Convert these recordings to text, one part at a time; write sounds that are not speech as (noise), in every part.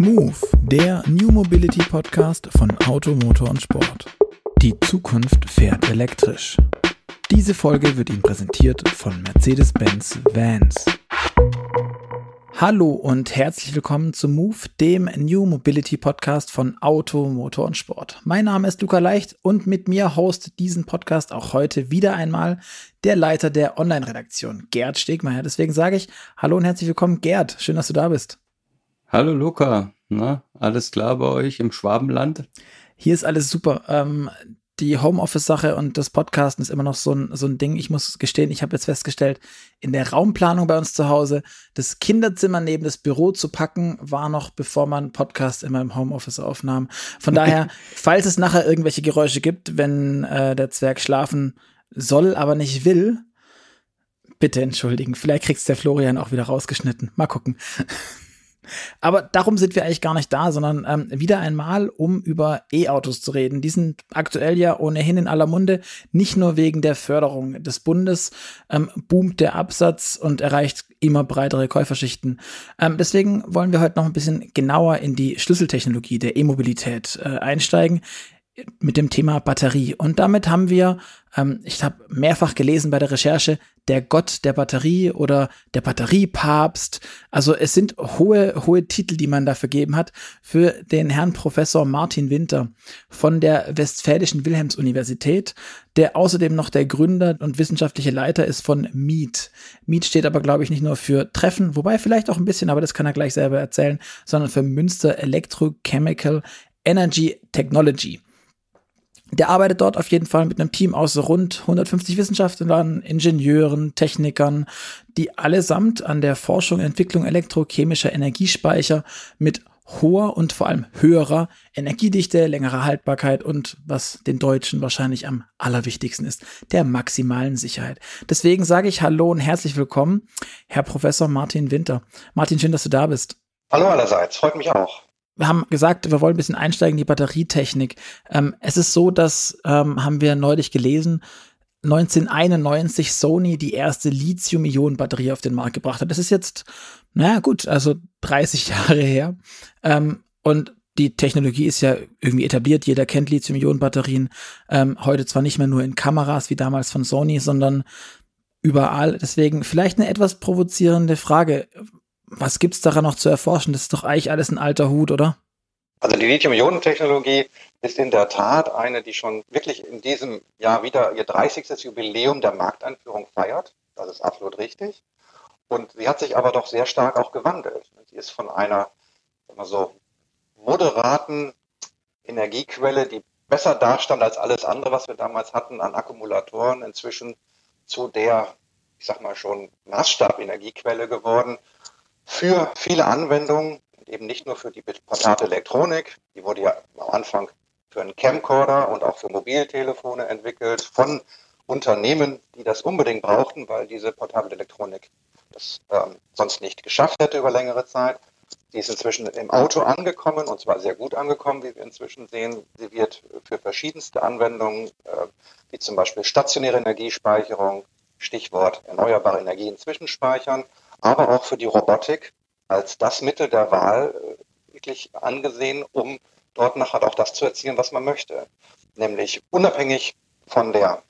Move, der New Mobility Podcast von Auto, Motor und Sport. Die Zukunft fährt elektrisch. Diese Folge wird Ihnen präsentiert von Mercedes-Benz Vans. Hallo und herzlich willkommen zu Move, dem New Mobility Podcast von Auto, Motor und Sport. Mein Name ist Luca Leicht und mit mir hostet diesen Podcast auch heute wieder einmal der Leiter der Online-Redaktion, Gerd Stegmeier. Deswegen sage ich Hallo und herzlich willkommen, Gerd. Schön, dass du da bist. Hallo Luca, na, alles klar bei euch im Schwabenland? Hier ist alles super. Ähm, die Homeoffice-Sache und das Podcasten ist immer noch so ein, so ein Ding. Ich muss gestehen, ich habe jetzt festgestellt, in der Raumplanung bei uns zu Hause, das Kinderzimmer neben das Büro zu packen, war noch, bevor man Podcast immer im Homeoffice aufnahm. Von daher, (laughs) falls es nachher irgendwelche Geräusche gibt, wenn äh, der Zwerg schlafen soll, aber nicht will, bitte entschuldigen. Vielleicht kriegt's der Florian auch wieder rausgeschnitten. Mal gucken. (laughs) Aber darum sind wir eigentlich gar nicht da, sondern ähm, wieder einmal, um über E-Autos zu reden. Die sind aktuell ja ohnehin in aller Munde, nicht nur wegen der Förderung des Bundes, ähm, boomt der Absatz und erreicht immer breitere Käuferschichten. Ähm, deswegen wollen wir heute noch ein bisschen genauer in die Schlüsseltechnologie der E-Mobilität äh, einsteigen mit dem Thema Batterie. Und damit haben wir, ähm, ich habe mehrfach gelesen bei der Recherche, der Gott der Batterie oder der Batteriepapst. Also es sind hohe, hohe Titel, die man da vergeben hat für den Herrn Professor Martin Winter von der Westfälischen Wilhelms-Universität, der außerdem noch der Gründer und wissenschaftliche Leiter ist von MIET. MIET steht aber, glaube ich, nicht nur für Treffen, wobei vielleicht auch ein bisschen, aber das kann er gleich selber erzählen, sondern für Münster Electrochemical Energy Technology. Der arbeitet dort auf jeden Fall mit einem Team aus rund 150 Wissenschaftlern, Ingenieuren, Technikern, die allesamt an der Forschung und Entwicklung elektrochemischer Energiespeicher mit hoher und vor allem höherer Energiedichte, längerer Haltbarkeit und was den Deutschen wahrscheinlich am allerwichtigsten ist, der maximalen Sicherheit. Deswegen sage ich Hallo und herzlich willkommen, Herr Professor Martin Winter. Martin, schön, dass du da bist. Hallo allerseits, freut mich auch wir haben gesagt, wir wollen ein bisschen einsteigen in die Batterietechnik. Ähm, es ist so, dass, ähm, haben wir neulich gelesen, 1991 Sony die erste Lithium-Ionen-Batterie auf den Markt gebracht hat. Das ist jetzt, naja, gut, also 30 (laughs) Jahre her. Ähm, und die Technologie ist ja irgendwie etabliert. Jeder kennt Lithium-Ionen-Batterien. Ähm, heute zwar nicht mehr nur in Kameras wie damals von Sony, sondern überall. Deswegen vielleicht eine etwas provozierende Frage was gibt's daran noch zu erforschen? Das ist doch eigentlich alles ein alter Hut, oder? Also die Lithium-Ionen-Technologie ist in der Tat eine, die schon wirklich in diesem Jahr wieder ihr 30. Jubiläum der Markteinführung feiert. Das ist absolut richtig. Und sie hat sich aber doch sehr stark auch gewandelt. Sie ist von einer mal so moderaten Energiequelle, die besser dastand als alles andere, was wir damals hatten an Akkumulatoren, inzwischen zu der, ich sag mal schon, Maßstab-Energiequelle geworden, für viele Anwendungen, eben nicht nur für die portable Elektronik, die wurde ja am Anfang für einen Camcorder und auch für Mobiltelefone entwickelt von Unternehmen, die das unbedingt brauchten, weil diese portable Elektronik das ähm, sonst nicht geschafft hätte über längere Zeit. Die ist inzwischen im Auto angekommen und zwar sehr gut angekommen, wie wir inzwischen sehen. Sie wird für verschiedenste Anwendungen, äh, wie zum Beispiel stationäre Energiespeicherung, Stichwort erneuerbare Energien zwischenspeichern, aber auch für die Robotik als das Mittel der Wahl äh, wirklich angesehen, um dort nachher auch das zu erzielen, was man möchte. Nämlich unabhängig von der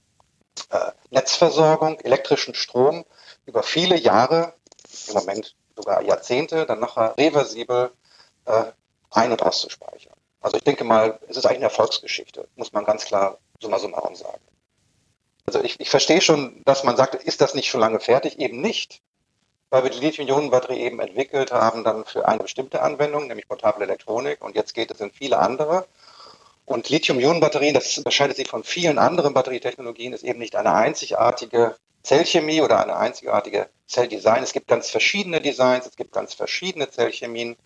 äh, Netzversorgung, elektrischen Strom über viele Jahre, im Moment sogar Jahrzehnte, dann nachher reversibel äh, ein- und auszuspeichern. Also ich denke mal, es ist eigentlich eine Erfolgsgeschichte, muss man ganz klar summa summarum sagen. Also ich, ich verstehe schon, dass man sagt, ist das nicht schon lange fertig? Eben nicht weil wir die Lithium-Ionen-Batterie eben entwickelt haben, dann für eine bestimmte Anwendung, nämlich portable Elektronik. Und jetzt geht es in viele andere. Und Lithium-Ionen-Batterien, das unterscheidet sich von vielen anderen Batterietechnologien, ist eben nicht eine einzigartige Zellchemie oder eine einzigartige Zelldesign. Es gibt ganz verschiedene Designs, es gibt ganz verschiedene Zellchemien.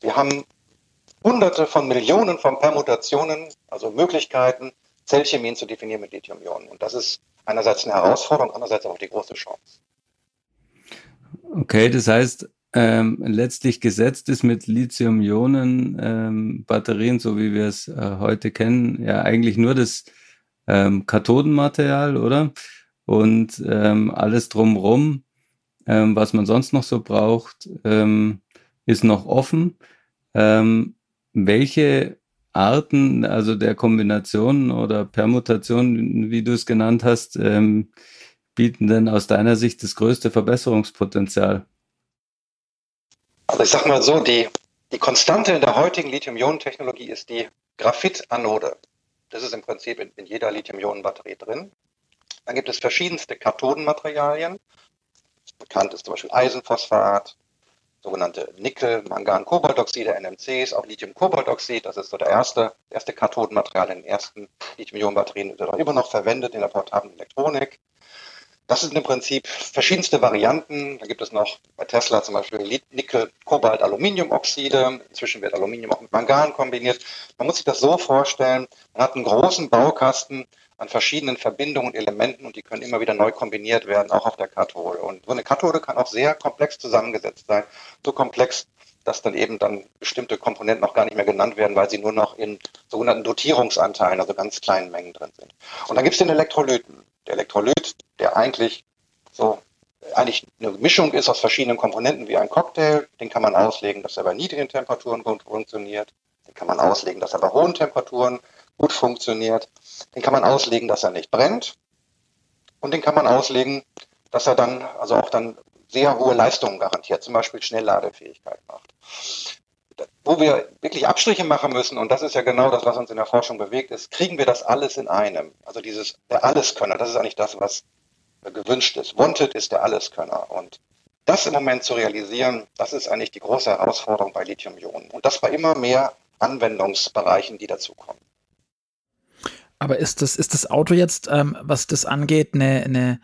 Wir haben hunderte von Millionen von Permutationen, also Möglichkeiten, Zellchemien zu definieren mit Lithium-Ionen. Und das ist einerseits eine Herausforderung, andererseits auch die große Chance. Okay, das heißt, ähm, letztlich gesetzt ist mit Lithium-Ionen-Batterien, ähm, so wie wir es äh, heute kennen, ja eigentlich nur das ähm, Kathodenmaterial, oder? Und ähm, alles drumrum, ähm, was man sonst noch so braucht, ähm, ist noch offen. ähm, welche Arten, also der Kombinationen oder Permutationen, wie du es genannt hast, ähm, bieten denn aus deiner Sicht das größte Verbesserungspotenzial? Also ich sag mal so, die, die Konstante in der heutigen Lithium-Ionen-Technologie ist die Graphit-Anode. Das ist im Prinzip in, in jeder Lithium-Ionen-Batterie drin. Dann gibt es verschiedenste Kathodenmaterialien. Bekannt ist zum Beispiel Eisenphosphat, sogenannte Nickel, Mangan, Kobaltoxide, NMCs, auch Lithium-Kobaltoxid. Das ist so der erste, erste Kathodenmaterial in den ersten Lithium-Ionen-Batterien, wird auch immer noch verwendet in der portablen Elektronik. Das sind im Prinzip verschiedenste Varianten. Da gibt es noch bei Tesla zum Beispiel Nickel, Kobalt, Aluminiumoxide. Inzwischen wird Aluminium auch mit Mangan kombiniert. Man muss sich das so vorstellen, man hat einen großen Baukasten an verschiedenen Verbindungen und Elementen und die können immer wieder neu kombiniert werden, auch auf der Kathode. Und so eine Kathode kann auch sehr komplex zusammengesetzt sein. So komplex, dass dann eben dann bestimmte Komponenten auch gar nicht mehr genannt werden, weil sie nur noch in sogenannten Dotierungsanteilen, also ganz kleinen Mengen drin sind. Und dann gibt es den Elektrolyten. Elektrolyt, der eigentlich so eigentlich eine Mischung ist aus verschiedenen Komponenten wie ein Cocktail, den kann man auslegen, dass er bei niedrigen Temperaturen gut funktioniert. Den kann man auslegen, dass er bei hohen Temperaturen gut funktioniert. Den kann man auslegen, dass er nicht brennt. Und den kann man auslegen, dass er dann, also auch dann sehr hohe Leistungen garantiert, zum Beispiel Schnellladefähigkeit macht. Wo wir wirklich Abstriche machen müssen, und das ist ja genau das, was uns in der Forschung bewegt, ist, kriegen wir das alles in einem. Also dieses, der Alleskönner, das ist eigentlich das, was gewünscht ist. Wanted ist der Alleskönner. Und das im Moment zu realisieren, das ist eigentlich die große Herausforderung bei Lithium-Ionen. Und das bei immer mehr Anwendungsbereichen, die dazukommen. Aber ist das, ist das Auto jetzt, ähm, was das angeht, eine, eine,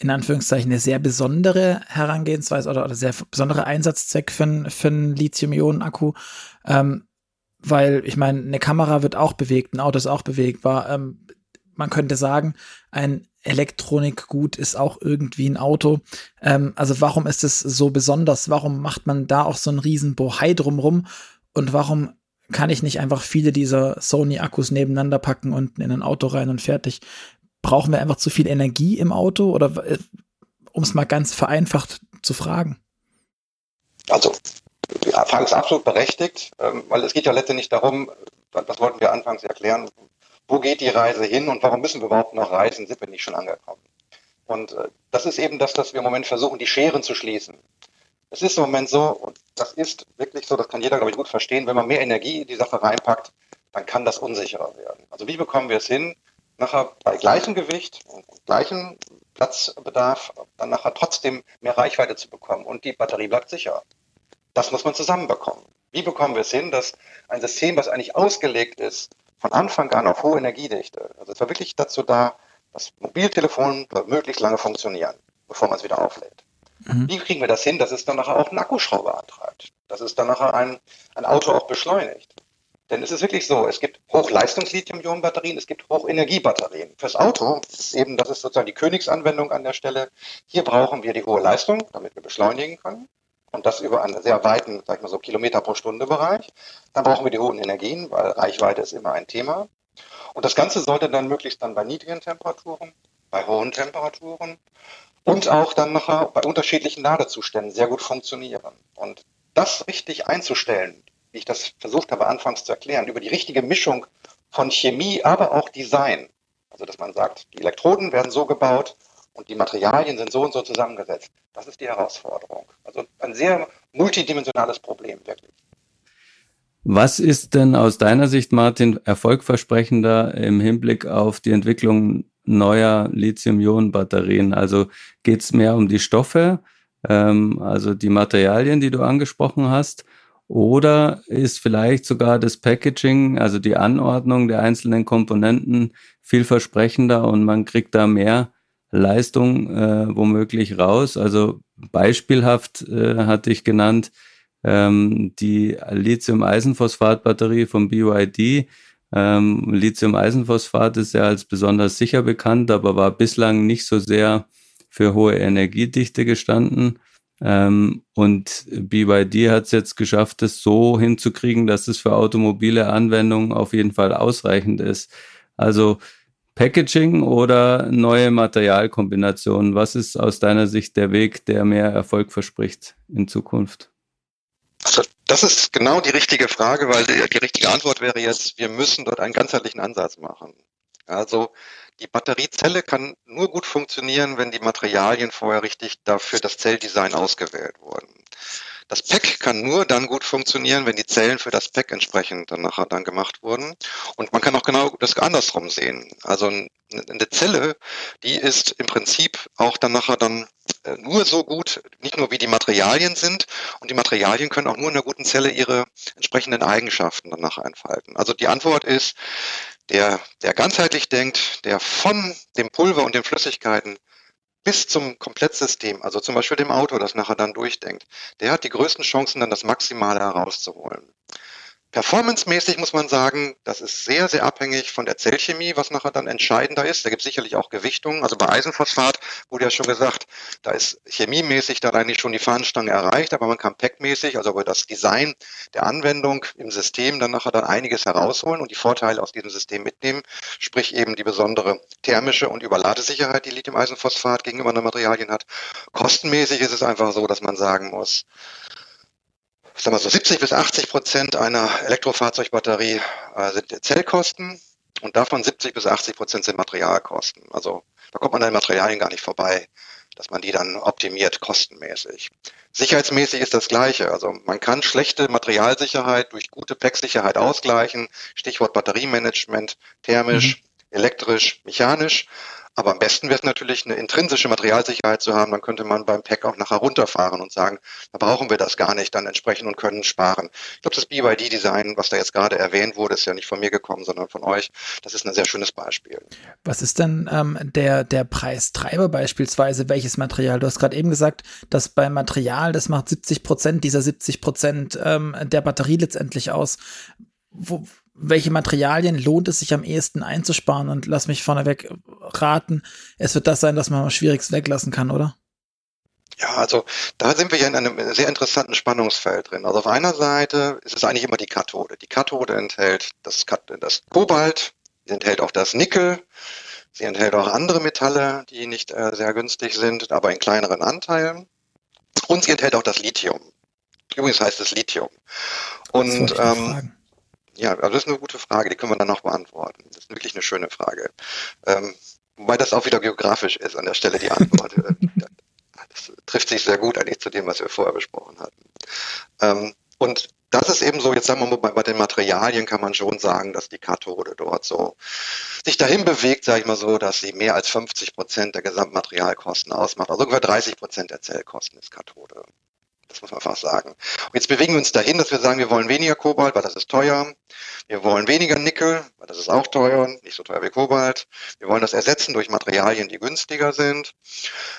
in Anführungszeichen, eine sehr besondere Herangehensweise oder, oder sehr besondere Einsatzzweck für, für einen Lithium-Ionen-Akku? Ähm, weil, ich meine, eine Kamera wird auch bewegt, ein Auto ist auch bewegbar. Ähm, man könnte sagen, ein Elektronikgut ist auch irgendwie ein Auto. Ähm, also warum ist es so besonders? Warum macht man da auch so einen riesen Bohai drumrum? Und warum kann ich nicht einfach viele dieser Sony-Akkus nebeneinander packen und in ein Auto rein und fertig. Brauchen wir einfach zu viel Energie im Auto oder äh, um es mal ganz vereinfacht zu fragen? Also, die Frage ist absolut berechtigt, ähm, weil es geht ja letztendlich darum, das wollten wir anfangs erklären, wo geht die Reise hin und warum müssen wir überhaupt noch reisen, sind wir nicht schon angekommen. Und äh, das ist eben das, dass wir im Moment versuchen, die Scheren zu schließen. Es ist im Moment so, und das ist wirklich so, das kann jeder, glaube ich, gut verstehen, wenn man mehr Energie in die Sache reinpackt, dann kann das unsicherer werden. Also wie bekommen wir es hin, nachher bei gleichem Gewicht und gleichem Platzbedarf dann nachher trotzdem mehr Reichweite zu bekommen und die Batterie bleibt sicher. Das muss man zusammenbekommen. Wie bekommen wir es hin, dass ein System, was eigentlich ausgelegt ist, von Anfang an auf hohe Energiedichte, also es war wirklich dazu da, dass Mobiltelefone möglichst lange funktionieren, bevor man es wieder auflädt. Mhm. Wie kriegen wir das hin, dass es dann nachher auch einen Akkuschrauber antreibt? Dass es dann nachher ein, ein Auto auch beschleunigt? Denn es ist wirklich so, es gibt Hochleistungs-Lithium-Ionen-Batterien, es gibt Hochenergiebatterien. Fürs Auto ist eben, das ist sozusagen die Königsanwendung an der Stelle. Hier brauchen wir die hohe Leistung, damit wir beschleunigen können. Und das über einen sehr weiten, sag ich mal so, Kilometer pro Stunde Bereich. Dann brauchen wir die hohen Energien, weil Reichweite ist immer ein Thema. Und das Ganze sollte dann möglichst dann bei niedrigen Temperaturen, bei hohen Temperaturen und auch dann nachher bei unterschiedlichen Ladezuständen sehr gut funktionieren. Und das richtig einzustellen, wie ich das versucht habe anfangs zu erklären, über die richtige Mischung von Chemie, aber auch Design. Also dass man sagt, die Elektroden werden so gebaut und die Materialien sind so und so zusammengesetzt. Das ist die Herausforderung. Also ein sehr multidimensionales Problem, wirklich. Was ist denn aus deiner Sicht, Martin, erfolgversprechender im Hinblick auf die Entwicklung neuer Lithium-Ionen-Batterien? Also geht es mehr um die Stoffe, ähm, also die Materialien, die du angesprochen hast? Oder ist vielleicht sogar das Packaging, also die Anordnung der einzelnen Komponenten vielversprechender und man kriegt da mehr Leistung äh, womöglich raus? Also beispielhaft äh, hatte ich genannt, ähm, die Lithium-Eisenphosphat-Batterie vom BYD. Ähm, Lithium-Eisenphosphat ist ja als besonders sicher bekannt, aber war bislang nicht so sehr für hohe Energiedichte gestanden. Ähm, und BYD hat es jetzt geschafft, es so hinzukriegen, dass es für automobile Anwendungen auf jeden Fall ausreichend ist. Also Packaging oder neue Materialkombinationen? Was ist aus deiner Sicht der Weg, der mehr Erfolg verspricht in Zukunft? Also das ist genau die richtige Frage, weil die, die richtige Antwort wäre jetzt, wir müssen dort einen ganzheitlichen Ansatz machen. Also die Batteriezelle kann nur gut funktionieren, wenn die Materialien vorher richtig dafür das Zelldesign ausgewählt wurden. Das Pack kann nur dann gut funktionieren, wenn die Zellen für das Pack entsprechend dann nachher dann gemacht wurden. Und man kann auch genau das andersrum sehen. Also eine Zelle, die ist im Prinzip auch dann nachher dann äh, nur so gut, nicht nur wie die Materialien sind, und die Materialien können auch nur in einer guten Zelle ihre entsprechenden Eigenschaften dann nachher entfalten. Also die Antwort ist, der, der ganzheitlich denkt, der von dem Pulver und den Flüssigkeiten bis zum Komplettsystem, also zum Beispiel dem Auto, das nachher dann durchdenkt, der hat die größten Chancen, dann das Maximale herauszuholen. Performancemäßig muss man sagen, das ist sehr, sehr abhängig von der Zellchemie, was nachher dann entscheidender ist. Da gibt es sicherlich auch Gewichtungen. Also bei Eisenphosphat wurde ja schon gesagt, da ist chemiemäßig da eigentlich schon die Fahnenstange erreicht, aber man kann packmäßig, also über das Design der Anwendung im System dann nachher dann einiges herausholen und die Vorteile aus diesem System mitnehmen. Sprich eben die besondere thermische und Überladesicherheit, die Lithium-Eisenphosphat gegenüber anderen Materialien hat. Kostenmäßig ist es einfach so, dass man sagen muss, ich sag mal so 70 bis 80 Prozent einer Elektrofahrzeugbatterie äh, sind Zellkosten und davon 70 bis 80 Prozent sind Materialkosten. Also da kommt man an den Materialien gar nicht vorbei, dass man die dann optimiert kostenmäßig. Sicherheitsmäßig ist das Gleiche. Also man kann schlechte Materialsicherheit durch gute Packsicherheit ausgleichen. Stichwort Batteriemanagement, thermisch, mhm. elektrisch, mechanisch. Aber am besten wäre es natürlich, eine intrinsische Materialsicherheit zu haben. Dann könnte man beim Pack auch nachher runterfahren und sagen, da brauchen wir das gar nicht dann entsprechend und können sparen. Ich glaube, das BYD-Design, was da jetzt gerade erwähnt wurde, ist ja nicht von mir gekommen, sondern von euch. Das ist ein sehr schönes Beispiel. Was ist denn ähm, der, der Preistreiber beispielsweise? Welches Material? Du hast gerade eben gesagt, dass beim Material, das macht 70 Prozent dieser 70 Prozent ähm, der Batterie letztendlich aus. Wo, welche Materialien lohnt es sich am ehesten einzusparen? Und lass mich vorneweg raten, es wird das sein, dass man am schwierigst weglassen kann, oder? Ja, also da sind wir ja in einem sehr interessanten Spannungsfeld drin. Also auf einer Seite ist es eigentlich immer die Kathode. Die Kathode enthält das, das Kobalt, sie enthält auch das Nickel, sie enthält auch andere Metalle, die nicht äh, sehr günstig sind, aber in kleineren Anteilen. Und sie enthält auch das Lithium. Übrigens heißt es Lithium. Und ähm, ja, also das ist eine gute Frage, die können wir dann noch beantworten. Das ist wirklich eine schöne Frage. Ähm, wobei das auch wieder geografisch ist an der Stelle die Antwort. (laughs) das trifft sich sehr gut eigentlich zu dem, was wir vorher besprochen hatten. Ähm, und das ist eben so, jetzt sagen wir mal, bei, bei den Materialien kann man schon sagen, dass die Kathode dort so sich dahin bewegt, sage ich mal so, dass sie mehr als 50 Prozent der Gesamtmaterialkosten ausmacht. Also ungefähr 30 Prozent der Zellkosten ist Kathode. Das muss man einfach sagen. Und jetzt bewegen wir uns dahin, dass wir sagen, wir wollen weniger Kobalt, weil das ist teuer. Wir wollen weniger Nickel, weil das ist auch teuer, nicht so teuer wie Kobalt. Wir wollen das ersetzen durch Materialien, die günstiger sind.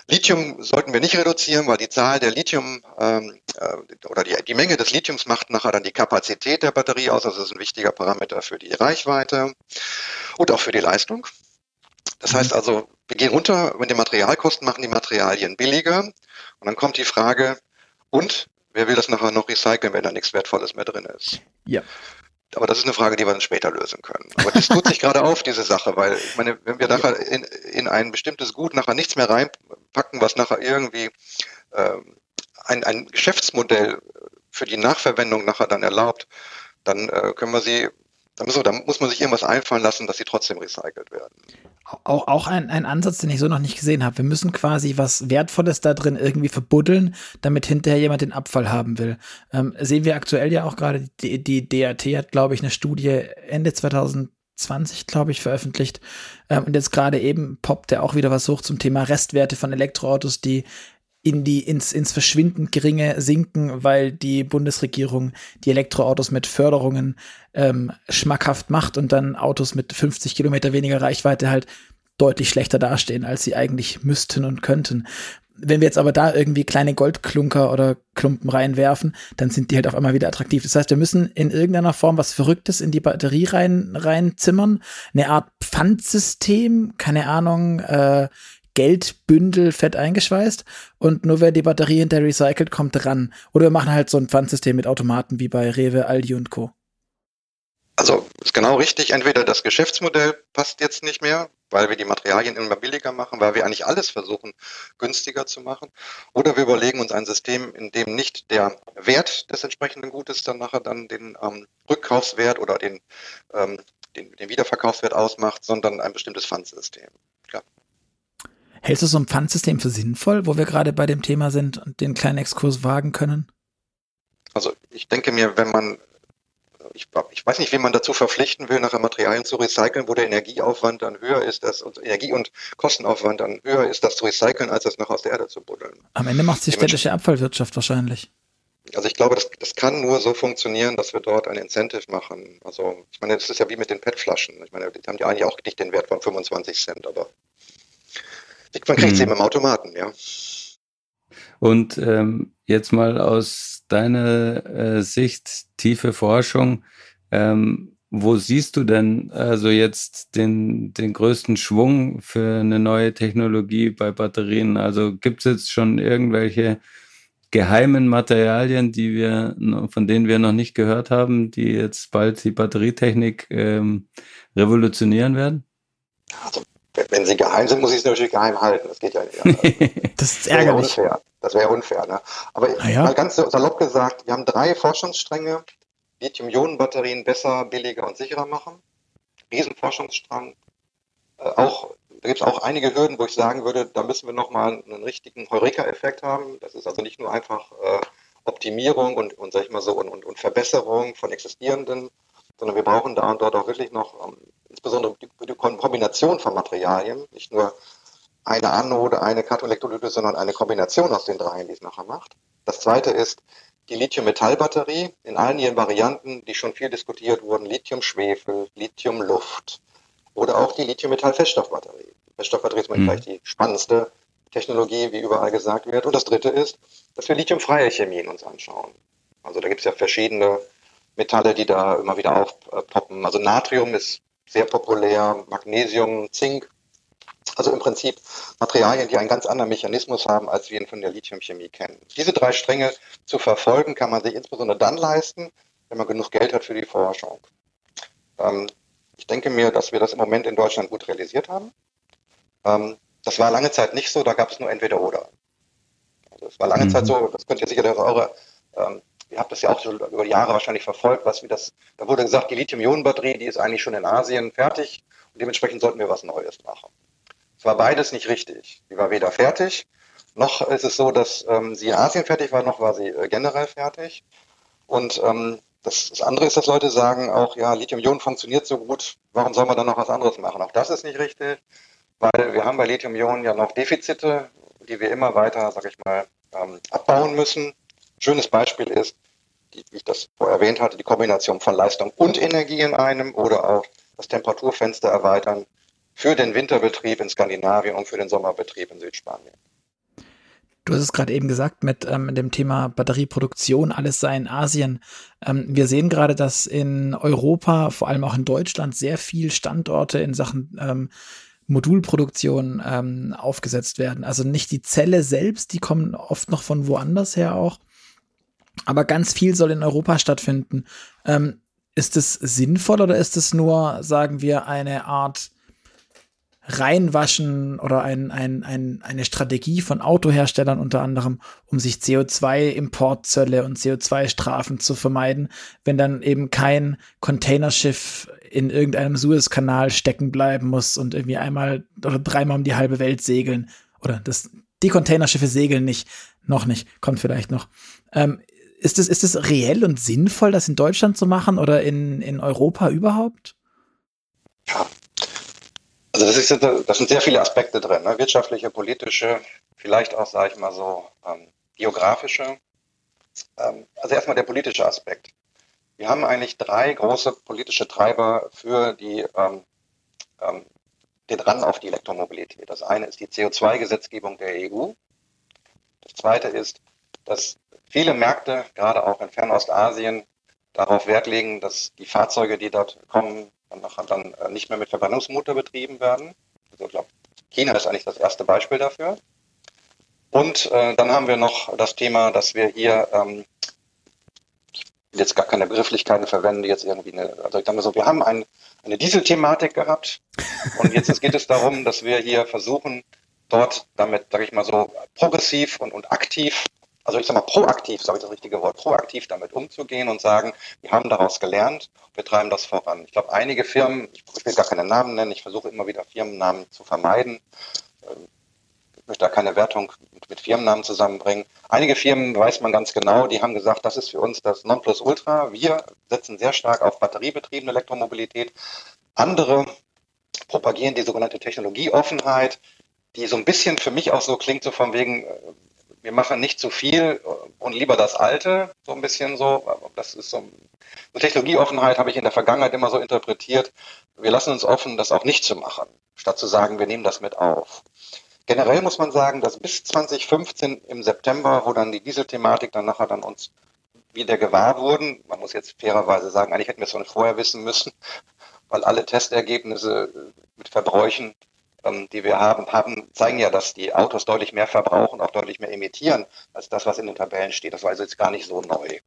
Lithium sollten wir nicht reduzieren, weil die Zahl der Lithium ähm, äh, oder die, die Menge des Lithiums macht nachher dann die Kapazität der Batterie aus. Also das ist ein wichtiger Parameter für die Reichweite und auch für die Leistung. Das heißt also, wir gehen runter mit den Materialkosten, machen die Materialien billiger. Und dann kommt die Frage, und wer will das nachher noch recyceln, wenn da nichts Wertvolles mehr drin ist? Ja. Aber das ist eine Frage, die wir dann später lösen können. Aber das tut sich (laughs) gerade auf, diese Sache, weil ich meine, wenn wir nachher in, in ein bestimmtes Gut nachher nichts mehr reinpacken, was nachher irgendwie ähm, ein, ein Geschäftsmodell für die Nachverwendung nachher dann erlaubt, dann äh, können wir sie so, da muss man sich irgendwas einfallen lassen, dass sie trotzdem recycelt werden. Auch, auch ein, ein Ansatz, den ich so noch nicht gesehen habe. Wir müssen quasi was Wertvolles da drin irgendwie verbuddeln, damit hinterher jemand den Abfall haben will. Ähm, sehen wir aktuell ja auch gerade, die, die DAT hat, glaube ich, eine Studie Ende 2020, glaube ich, veröffentlicht. Ähm, und jetzt gerade eben poppt er auch wieder was hoch zum Thema Restwerte von Elektroautos, die in die, ins, ins verschwindend geringe sinken, weil die Bundesregierung die Elektroautos mit Förderungen ähm, schmackhaft macht und dann Autos mit 50 Kilometer weniger Reichweite halt deutlich schlechter dastehen, als sie eigentlich müssten und könnten. Wenn wir jetzt aber da irgendwie kleine Goldklunker oder Klumpen reinwerfen, dann sind die halt auf einmal wieder attraktiv. Das heißt, wir müssen in irgendeiner Form was Verrücktes in die Batterie rein, reinzimmern. Eine Art Pfandsystem, keine Ahnung, äh, Geldbündel fett eingeschweißt und nur wer die Batterie hinter recycelt, kommt ran. Oder wir machen halt so ein Pfandsystem mit Automaten wie bei Rewe, Aldi und Co. Also ist genau richtig. Entweder das Geschäftsmodell passt jetzt nicht mehr, weil wir die Materialien immer billiger machen, weil wir eigentlich alles versuchen, günstiger zu machen. Oder wir überlegen uns ein System, in dem nicht der Wert des entsprechenden Gutes dann nachher dann den ähm, Rückkaufswert oder den, ähm, den, den Wiederverkaufswert ausmacht, sondern ein bestimmtes Pfandsystem. Klar. Hältst du so ein Pfandsystem für sinnvoll, wo wir gerade bei dem Thema sind und den kleinen Exkurs wagen können? Also ich denke mir, wenn man ich, ich, weiß nicht, wie man dazu verpflichten will, nachher Materialien zu recyceln, wo der Energieaufwand dann höher ist, das und Energie- und Kostenaufwand dann höher ist, das zu recyceln, als das noch aus der Erde zu buddeln. Am Ende macht es die städtische Abfallwirtschaft wahrscheinlich. Also ich glaube, das, das kann nur so funktionieren, dass wir dort ein Incentive machen. Also ich meine, das ist ja wie mit den PET-Flaschen. Ich meine, die haben ja eigentlich auch nicht den Wert von 25 Cent, aber man kriegt sie hm. eben im Automaten, ja. Und ähm, jetzt mal aus deiner äh, Sicht, tiefe Forschung, ähm, wo siehst du denn also jetzt den, den größten Schwung für eine neue Technologie bei Batterien? Also gibt es jetzt schon irgendwelche geheimen Materialien, die wir, von denen wir noch nicht gehört haben, die jetzt bald die Batterietechnik ähm, revolutionieren werden? Also wenn sie geheim sind, muss ich sie natürlich geheim halten. Das geht ja nicht. (laughs) das ist ärgerlich. Das das wäre unfair. Ne? Aber ah, ja? mal ganz salopp gesagt, wir haben drei Forschungsstränge, Lithium-Ionen-Batterien besser, billiger und sicherer machen. Riesenforschungsstrang. Äh, auch, da gibt es auch einige Hürden, wo ich sagen würde, da müssen wir nochmal einen richtigen Heureka-Effekt haben. Das ist also nicht nur einfach äh, Optimierung und, und, sag ich mal so, und, und, und Verbesserung von existierenden, sondern wir brauchen da und dort auch wirklich noch, ähm, insbesondere die, die Kombination von Materialien, nicht nur eine Anode, eine Kathodelektrolyte, sondern eine Kombination aus den dreien, die es nachher macht. Das zweite ist die Lithium-Metall-Batterie in allen ihren Varianten, die schon viel diskutiert wurden, Lithium-Schwefel, Lithium-Luft oder auch die Lithium-Metall-Feststoffbatterie. Feststoffbatterie ist mhm. gleich die spannendste Technologie, wie überall gesagt wird. Und das dritte ist, dass wir lithiumfreie Chemien uns anschauen. Also da gibt es ja verschiedene Metalle, die da immer wieder aufpoppen. Also Natrium ist sehr populär, Magnesium, Zink also im Prinzip Materialien, die einen ganz anderen Mechanismus haben, als wir ihn von der Lithiumchemie kennen. Diese drei Stränge zu verfolgen, kann man sich insbesondere dann leisten, wenn man genug Geld hat für die Forschung. Ähm, ich denke mir, dass wir das im Moment in Deutschland gut realisiert haben. Ähm, das war lange Zeit nicht so, da gab es nur entweder oder. Also es war lange mhm. Zeit so, das könnt ihr sicher eure, ähm, ihr habt das ja auch schon über die Jahre wahrscheinlich verfolgt, was wie das, da wurde gesagt, die Lithium-Ionen-Batterie, die ist eigentlich schon in Asien fertig und dementsprechend sollten wir was Neues machen. Es war beides nicht richtig. Sie war weder fertig, noch ist es so, dass ähm, sie in Asien fertig war, noch war sie äh, generell fertig. Und ähm, das, das, andere ist, dass Leute sagen auch, ja, Lithium-Ionen funktioniert so gut, warum soll man dann noch was anderes machen? Auch das ist nicht richtig, weil wir haben bei Lithium-Ionen ja noch Defizite, die wir immer weiter, sag ich mal, ähm, abbauen müssen. Schönes Beispiel ist, wie ich das vorher erwähnt hatte, die Kombination von Leistung und Energie in einem oder auch das Temperaturfenster erweitern für den Winterbetrieb in Skandinavien und für den Sommerbetrieb in Südspanien. Du hast es gerade eben gesagt mit ähm, dem Thema Batterieproduktion, alles sei in Asien. Ähm, wir sehen gerade, dass in Europa, vor allem auch in Deutschland, sehr viel Standorte in Sachen ähm, Modulproduktion ähm, aufgesetzt werden. Also nicht die Zelle selbst, die kommen oft noch von woanders her auch. Aber ganz viel soll in Europa stattfinden. Ähm, ist es sinnvoll oder ist es nur, sagen wir, eine Art reinwaschen oder ein, ein, ein, eine Strategie von Autoherstellern unter anderem, um sich CO2-Importzölle und CO2-Strafen zu vermeiden, wenn dann eben kein Containerschiff in irgendeinem Suezkanal stecken bleiben muss und irgendwie einmal oder dreimal um die halbe Welt segeln. Oder das, die Containerschiffe segeln nicht, noch nicht, kommt vielleicht noch. Ähm, ist es, ist reell und sinnvoll, das in Deutschland zu machen oder in, in Europa überhaupt? Ja, also das, ist, das sind sehr viele Aspekte drin, ne? wirtschaftliche, politische, vielleicht auch, sage ich mal so, ähm, geografische. Ähm, also erstmal der politische Aspekt. Wir haben eigentlich drei große politische Treiber für die, ähm, ähm, den Run auf die Elektromobilität. Das eine ist die CO2-Gesetzgebung der EU. Das zweite ist, dass viele Märkte, gerade auch in Fernostasien, darauf Wert legen, dass die Fahrzeuge, die dort kommen, dann dann äh, nicht mehr mit Verbrennungsmotor betrieben werden. Also ich glaube, China ist eigentlich das erste Beispiel dafür. Und äh, dann haben wir noch das Thema, dass wir hier, ähm, jetzt gar keine Begrifflichkeiten verwenden, jetzt irgendwie eine, also ich sage mal so, wir haben ein, eine Dieselthematik gehabt und jetzt geht es darum, dass wir hier versuchen, dort damit, sage ich mal so, progressiv und, und aktiv, also ich sage mal proaktiv, sage ich das richtige Wort, proaktiv damit umzugehen und sagen, wir haben daraus gelernt, wir treiben das voran. Ich glaube, einige Firmen, ich will gar keine Namen nennen, ich versuche immer wieder Firmennamen zu vermeiden, ähm, ich möchte da keine Wertung mit, Firmennamen zusammenbringen. Einige Firmen weiß man ganz genau, die haben gesagt, das ist für uns das Nonplusultra. Wir setzen sehr stark auf batteriebetriebene Elektromobilität. Andere propagieren die sogenannte Technologieoffenheit, die so ein bisschen für mich auch so klingt, so von wegen, äh, wir machen nicht zu viel und lieber das Alte, so ein bisschen so. Das ist so eine Technologieoffenheit habe ich in der Vergangenheit immer so interpretiert. Wir lassen uns offen, das auch nicht zu machen, statt zu sagen, wir nehmen das mit auf. Generell muss man sagen, dass bis 2015 im September, wo dann die Dieselthematik dann nachher dann uns wieder gewahr wurden, man muss jetzt fairerweise sagen, eigentlich hätten wir es schon vorher wissen müssen, (laughs) weil alle Testergebnisse mit Verbräuchen ähm, die wir haben, haben, zeigen ja, dass die Autos deutlich mehr verbrauchen, auch deutlich mehr emittieren, als das, was in den Tabellen steht. Das war also jetzt gar nicht so neu.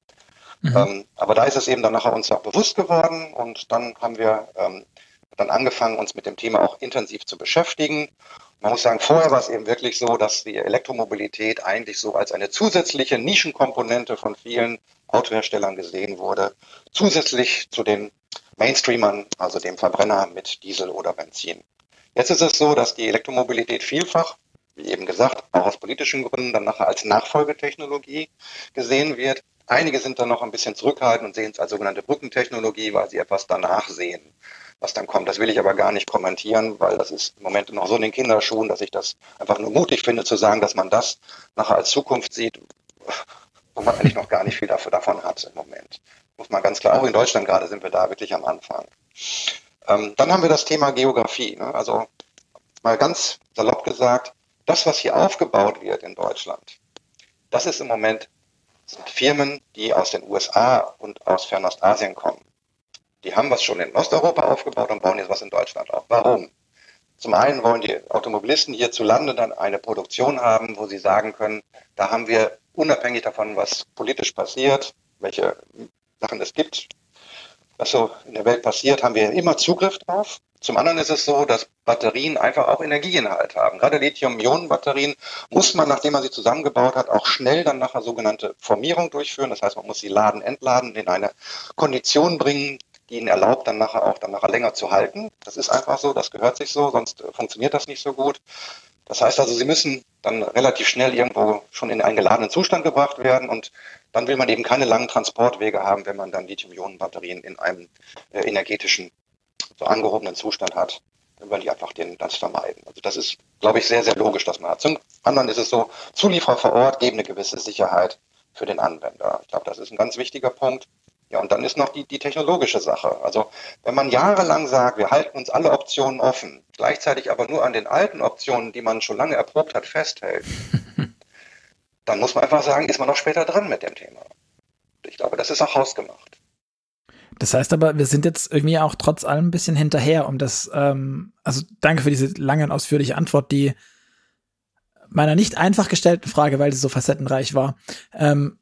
Mhm. Ähm, aber da ist es eben dann nachher uns auch bewusst geworden und dann haben wir ähm, dann angefangen, uns mit dem Thema auch intensiv zu beschäftigen. Man muss sagen, vorher war es eben wirklich so, dass die Elektromobilität eigentlich so als eine zusätzliche Nischenkomponente von vielen Autoherstellern gesehen wurde, zusätzlich zu den Mainstreamern, also dem Verbrenner mit Diesel oder Benzin. Jetzt ist es so, dass die Elektromobilität vielfach, wie eben gesagt, auch aus politischen Gründen dann nachher als Nachfolgetechnologie gesehen wird. Einige sind dann noch ein bisschen zurückhaltend und sehen es als sogenannte Brückentechnologie, weil sie etwas danach sehen, was dann kommt. Das will ich aber gar nicht kommentieren, weil das ist im Moment noch so in den Kinderschuhen, dass ich das einfach nur mutig finde zu sagen, dass man das nachher als Zukunft sieht, wo man eigentlich noch gar nicht viel davon hat im Moment. Muss man ganz klar, auch in Deutschland gerade sind wir da wirklich am Anfang. Ähm, dann haben wir das Thema Geografie. Ne? Also mal ganz salopp gesagt, das, was hier aufgebaut wird in Deutschland, das ist im Moment sind Firmen, die aus den USA und aus Fernostasien kommen. Die haben was schon in Osteuropa aufgebaut und bauen jetzt was in Deutschland auf. Warum? Zum einen wollen die Automobilisten hierzulande dann eine Produktion haben, wo sie sagen können, da haben wir unabhängig davon, was politisch passiert, welche Sachen es gibt, was so in der Welt passiert, haben wir immer Zugriff drauf. Zum anderen ist es so, dass Batterien einfach auch Energieinhalt haben. Gerade Lithium-Ionen-Batterien muss man, nachdem man sie zusammengebaut hat, auch schnell dann nachher sogenannte Formierung durchführen. Das heißt, man muss sie laden, entladen, in eine Kondition bringen, die ihnen erlaubt, dann nachher auch dann nachher länger zu halten. Das ist einfach so, das gehört sich so, sonst funktioniert das nicht so gut. Das heißt also, sie müssen dann relativ schnell irgendwo schon in einen geladenen Zustand gebracht werden und dann will man eben keine langen Transportwege haben, wenn man dann Lithium-Ionen-Batterien in einem äh, energetischen, so angehobenen Zustand hat. Dann wollen die einfach den, das vermeiden. Also das ist, glaube ich, sehr, sehr logisch, dass man hat. Zum anderen ist es so, Zulieferer vor Ort geben eine gewisse Sicherheit für den Anwender. Ich glaube, das ist ein ganz wichtiger Punkt. Ja, und dann ist noch die, die technologische Sache. Also wenn man jahrelang sagt, wir halten uns alle Optionen offen, gleichzeitig aber nur an den alten Optionen, die man schon lange erprobt hat, festhält, dann muss man einfach sagen, ist man noch später dran mit dem Thema. Ich glaube, das ist auch hausgemacht. Das heißt aber, wir sind jetzt irgendwie auch trotz allem ein bisschen hinterher, um das, ähm, also danke für diese lange und ausführliche Antwort, die meiner nicht einfach gestellten Frage, weil sie so facettenreich war. Ähm,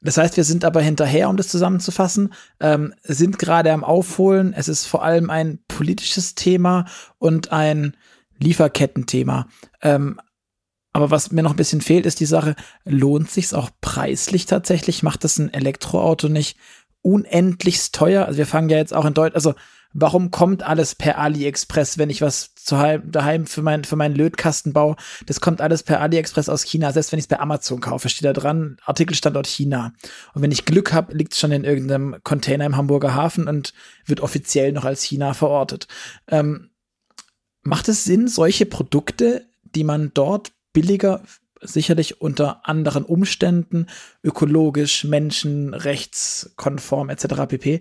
das heißt, wir sind aber hinterher, um das zusammenzufassen, ähm, sind gerade am Aufholen. Es ist vor allem ein politisches Thema und ein Lieferkettenthema. Ähm, aber was mir noch ein bisschen fehlt, ist die Sache, lohnt sich's auch preislich tatsächlich? Macht das ein Elektroauto nicht unendlichst teuer? Also wir fangen ja jetzt auch in Deutschland, also warum kommt alles per AliExpress, wenn ich was zu heim, daheim für, mein, für meinen Lötkasten baue? Das kommt alles per AliExpress aus China. Selbst wenn ich es bei Amazon kaufe, steht da dran, Artikelstandort China. Und wenn ich Glück habe, liegt es schon in irgendeinem Container im Hamburger Hafen und wird offiziell noch als China verortet. Ähm, macht es Sinn, solche Produkte, die man dort billiger, sicherlich unter anderen Umständen, ökologisch, menschenrechtskonform etc. pp.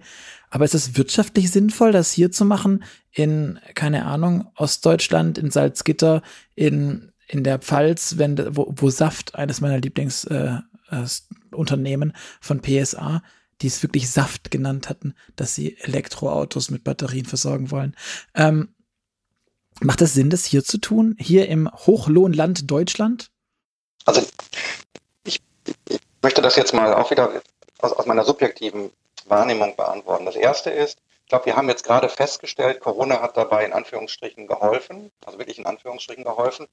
Aber ist es wirtschaftlich sinnvoll, das hier zu machen in, keine Ahnung, Ostdeutschland, in Salzgitter, in, in der Pfalz, wenn, wo, wo Saft, eines meiner Lieblingsunternehmen äh, äh, von PSA, die es wirklich Saft genannt hatten, dass sie Elektroautos mit Batterien versorgen wollen. Ähm, Macht es Sinn, das hier zu tun? Hier im Hochlohnland Deutschland? Also ich, ich möchte das jetzt mal auch wieder aus, aus meiner subjektiven Wahrnehmung beantworten. Das erste ist, ich glaube, wir haben jetzt gerade festgestellt, Corona hat dabei in Anführungsstrichen geholfen, also wirklich in Anführungsstrichen geholfen,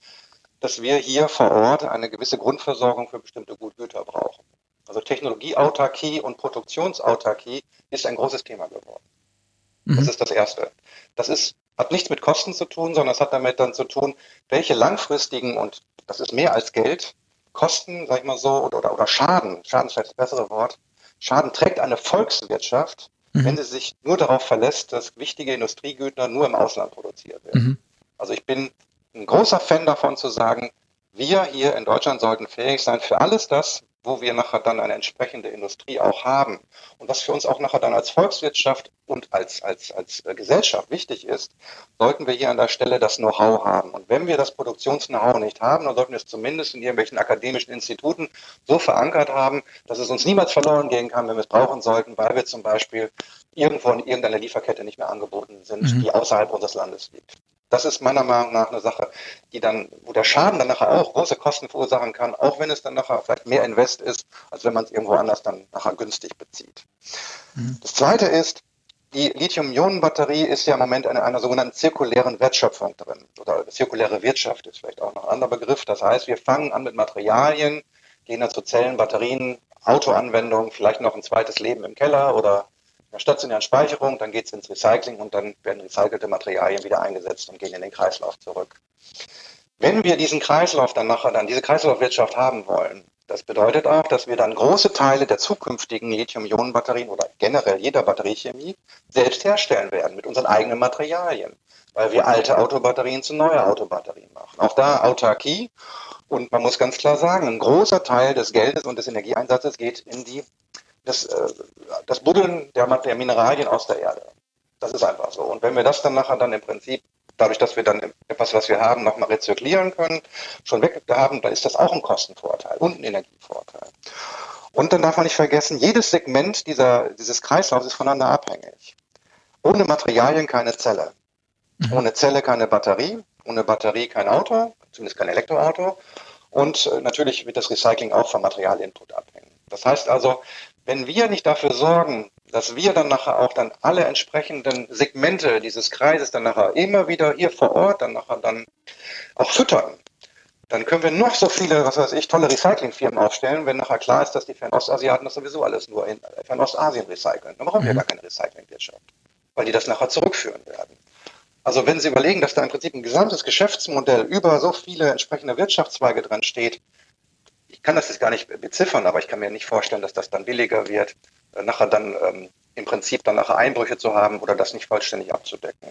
dass wir hier vor Ort eine gewisse Grundversorgung für bestimmte Gutgüter brauchen. Also Technologieautarkie und Produktionsautarkie ist ein großes Thema geworden. Mhm. Das ist das Erste. Das ist, hat nichts mit Kosten zu tun, sondern es hat damit dann zu tun, welche langfristigen und das ist mehr als Geld, Kosten, sag ich mal so, oder, oder, oder Schaden, Schaden ist vielleicht das bessere Wort, Schaden trägt eine Volkswirtschaft, mhm. wenn sie sich nur darauf verlässt, dass wichtige Industriegüter nur im Ausland produziert werden. Mhm. Also ich bin ein großer Fan davon zu sagen, wir hier in Deutschland sollten fähig sein, für alles das, wo wir nachher dann eine entsprechende Industrie auch haben und was für uns auch nachher dann als Volkswirtschaft und als, als, als Gesellschaft wichtig ist, sollten wir hier an der Stelle das Know-how haben. Und wenn wir das Produktions-Know-how nicht haben, dann sollten wir es zumindest in irgendwelchen akademischen Instituten so verankert haben, dass es uns niemals verloren gehen kann, wenn wir es brauchen sollten, weil wir zum Beispiel irgendwo in irgendeiner Lieferkette nicht mehr angeboten sind, mhm. die außerhalb unseres Landes liegt. Das ist meiner Meinung nach eine Sache, die dann, wo der Schaden dann nachher auch große Kosten verursachen kann, auch wenn es dann nachher vielleicht mehr Invest ist, als wenn man es irgendwo anders dann nachher günstig bezieht. Mhm. Das zweite ist, die Lithium-Ionen-Batterie ist ja im Moment in einer sogenannten zirkulären Wertschöpfung drin. Oder zirkuläre Wirtschaft ist vielleicht auch noch ein anderer Begriff. Das heißt, wir fangen an mit Materialien, gehen dann zu Zellen, Batterien, Autoanwendungen, vielleicht noch ein zweites Leben im Keller oder der stationären Speicherung, dann geht es ins Recycling und dann werden recycelte Materialien wieder eingesetzt und gehen in den Kreislauf zurück. Wenn wir diesen Kreislauf dann nachher dann diese Kreislaufwirtschaft haben wollen, das bedeutet auch, dass wir dann große Teile der zukünftigen Lithium-Ionen-Batterien oder generell jeder Batteriechemie selbst herstellen werden mit unseren eigenen Materialien, weil wir alte Autobatterien zu neue Autobatterien machen. Auch da Autarkie. Und man muss ganz klar sagen, ein großer Teil des Geldes und des Energieeinsatzes geht in die das, äh, das Buddeln der, der Mineralien aus der Erde. Das ist einfach so. Und wenn wir das dann nachher dann im Prinzip, dadurch, dass wir dann etwas, was wir haben, nochmal rezyklieren können, schon weg haben, dann ist das auch ein Kostenvorteil und ein Energievorteil. Und dann darf man nicht vergessen, jedes Segment dieser, dieses Kreislaufs ist voneinander abhängig. Ohne Materialien keine Zelle. Mhm. Ohne Zelle keine Batterie. Ohne Batterie kein Auto, zumindest kein Elektroauto. Und äh, natürlich wird das Recycling auch vom Materialinput abhängen. Das heißt also, wenn wir nicht dafür sorgen, dass wir dann nachher auch dann alle entsprechenden Segmente dieses Kreises dann nachher immer wieder hier vor Ort dann nachher dann auch füttern, dann können wir noch so viele, was weiß ich, tolle Recyclingfirmen aufstellen, wenn nachher klar ist, dass die Fernostasiaten das sowieso alles nur in Fernostasien recyceln. Dann brauchen wir mhm. gar keine Recyclingwirtschaft, weil die das nachher zurückführen werden. Also wenn Sie überlegen, dass da im Prinzip ein gesamtes Geschäftsmodell über so viele entsprechende Wirtschaftszweige dran steht, kann das jetzt gar nicht beziffern, aber ich kann mir nicht vorstellen, dass das dann billiger wird, äh, nachher dann ähm, im Prinzip dann nachher Einbrüche zu haben oder das nicht vollständig abzudecken.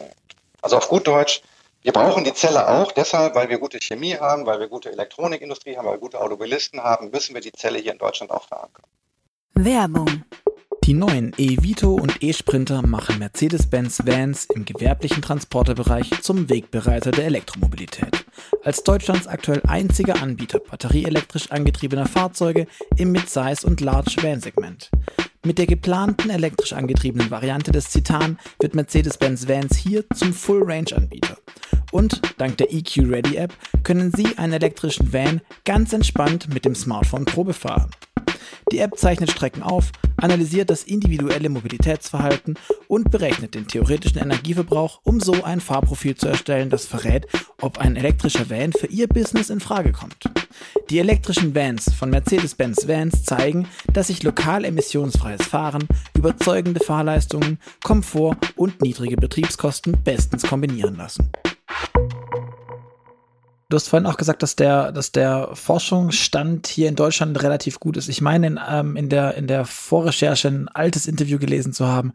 Also auf gut Deutsch, wir brauchen die Zelle auch deshalb, weil wir gute Chemie haben, weil wir gute Elektronikindustrie haben, weil wir gute Automobilisten haben, müssen wir die Zelle hier in Deutschland auch verankern. Werbung die neuen E-Vito und E-Sprinter machen Mercedes-Benz Vans im gewerblichen Transporterbereich zum Wegbereiter der Elektromobilität. Als Deutschlands aktuell einziger Anbieter batterieelektrisch angetriebener Fahrzeuge im Midsize und Large Van Segment. Mit der geplanten elektrisch angetriebenen Variante des Citan wird Mercedes-Benz Vans hier zum Full-Range-Anbieter. Und dank der EQ Ready App können Sie einen elektrischen Van ganz entspannt mit dem Smartphone Probe fahren. Die App zeichnet Strecken auf, analysiert das individuelle Mobilitätsverhalten und berechnet den theoretischen Energieverbrauch, um so ein Fahrprofil zu erstellen, das verrät, ob ein elektrischer Van für Ihr Business in Frage kommt. Die elektrischen Vans von Mercedes-Benz Vans zeigen, dass sich lokal emissionsfreies Fahren, überzeugende Fahrleistungen, Komfort und niedrige Betriebskosten bestens kombinieren lassen. Du hast vorhin auch gesagt, dass der, dass der Forschungsstand hier in Deutschland relativ gut ist. Ich meine, in, ähm, in, der, in der Vorrecherche ein altes Interview gelesen zu haben,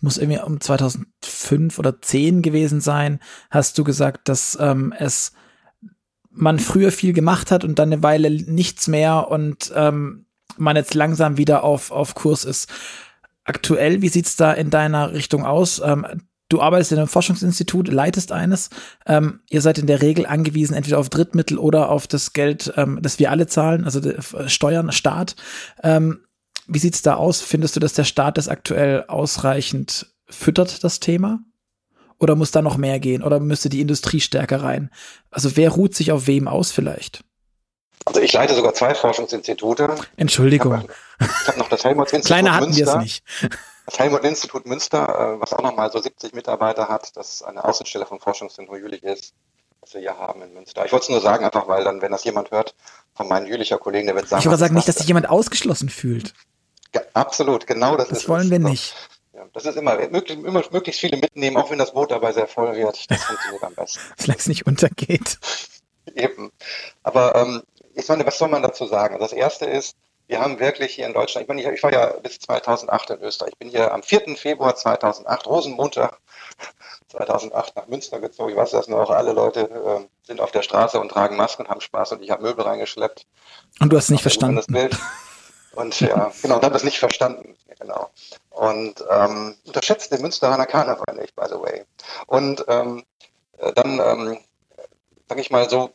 muss irgendwie um 2005 oder 10 gewesen sein, hast du gesagt, dass ähm, es man früher viel gemacht hat und dann eine Weile nichts mehr und ähm, man jetzt langsam wieder auf, auf Kurs ist. Aktuell, wie sieht's da in deiner Richtung aus? Ähm, du arbeitest in einem Forschungsinstitut, leitest eines. Ähm, ihr seid in der Regel angewiesen entweder auf Drittmittel oder auf das Geld, ähm, das wir alle zahlen, also Steuern, Staat. Ähm, wie sieht's da aus? Findest du, dass der Staat das aktuell ausreichend füttert, das Thema? Oder muss da noch mehr gehen? Oder müsste die Industrie stärker rein? Also wer ruht sich auf wem aus vielleicht? Also ich leite sogar zwei Forschungsinstitute. Entschuldigung. Ich habe noch das Helmholtz-Institut Kleiner hatten wir es nicht. Das Helmholtz-Institut Münster, äh, was auch nochmal so 70 Mitarbeiter hat, das eine Außenstelle von Forschungszentrum Jülich ist, was wir hier haben in Münster. Ich wollte es nur sagen, einfach weil dann, wenn das jemand hört, von meinen Jülicher Kollegen, der wird sagen. Ich würde sagen, nicht, dass sich jemand ausgeschlossen fühlt. Ja, absolut, genau das, das ist Das wollen wir nicht. Ja, das ist immer, möglichst, immer möglichst viele mitnehmen, auch wenn das Boot dabei sehr voll wird. Das funktioniert am besten. (laughs) Solange es nicht untergeht. (laughs) Eben. Aber ähm, ich meine, was soll man dazu sagen? Das erste ist, wir haben wirklich hier in Deutschland, ich meine, ich, ich war ja bis 2008 in Österreich. Ich bin hier am 4. Februar 2008, Rosenmontag (laughs) 2008 nach Münster gezogen. Ich weiß das noch, alle Leute äh, sind auf der Straße und tragen Masken und haben Spaß und ich habe Möbel reingeschleppt. Und du hast nicht verstanden. Das Bild. Und ja, genau, habe es nicht verstanden. Genau. Und ähm, unterschätzt den Münsteraner Karneval nicht, by the way. Und ähm, äh, dann, ähm, sage ich mal so,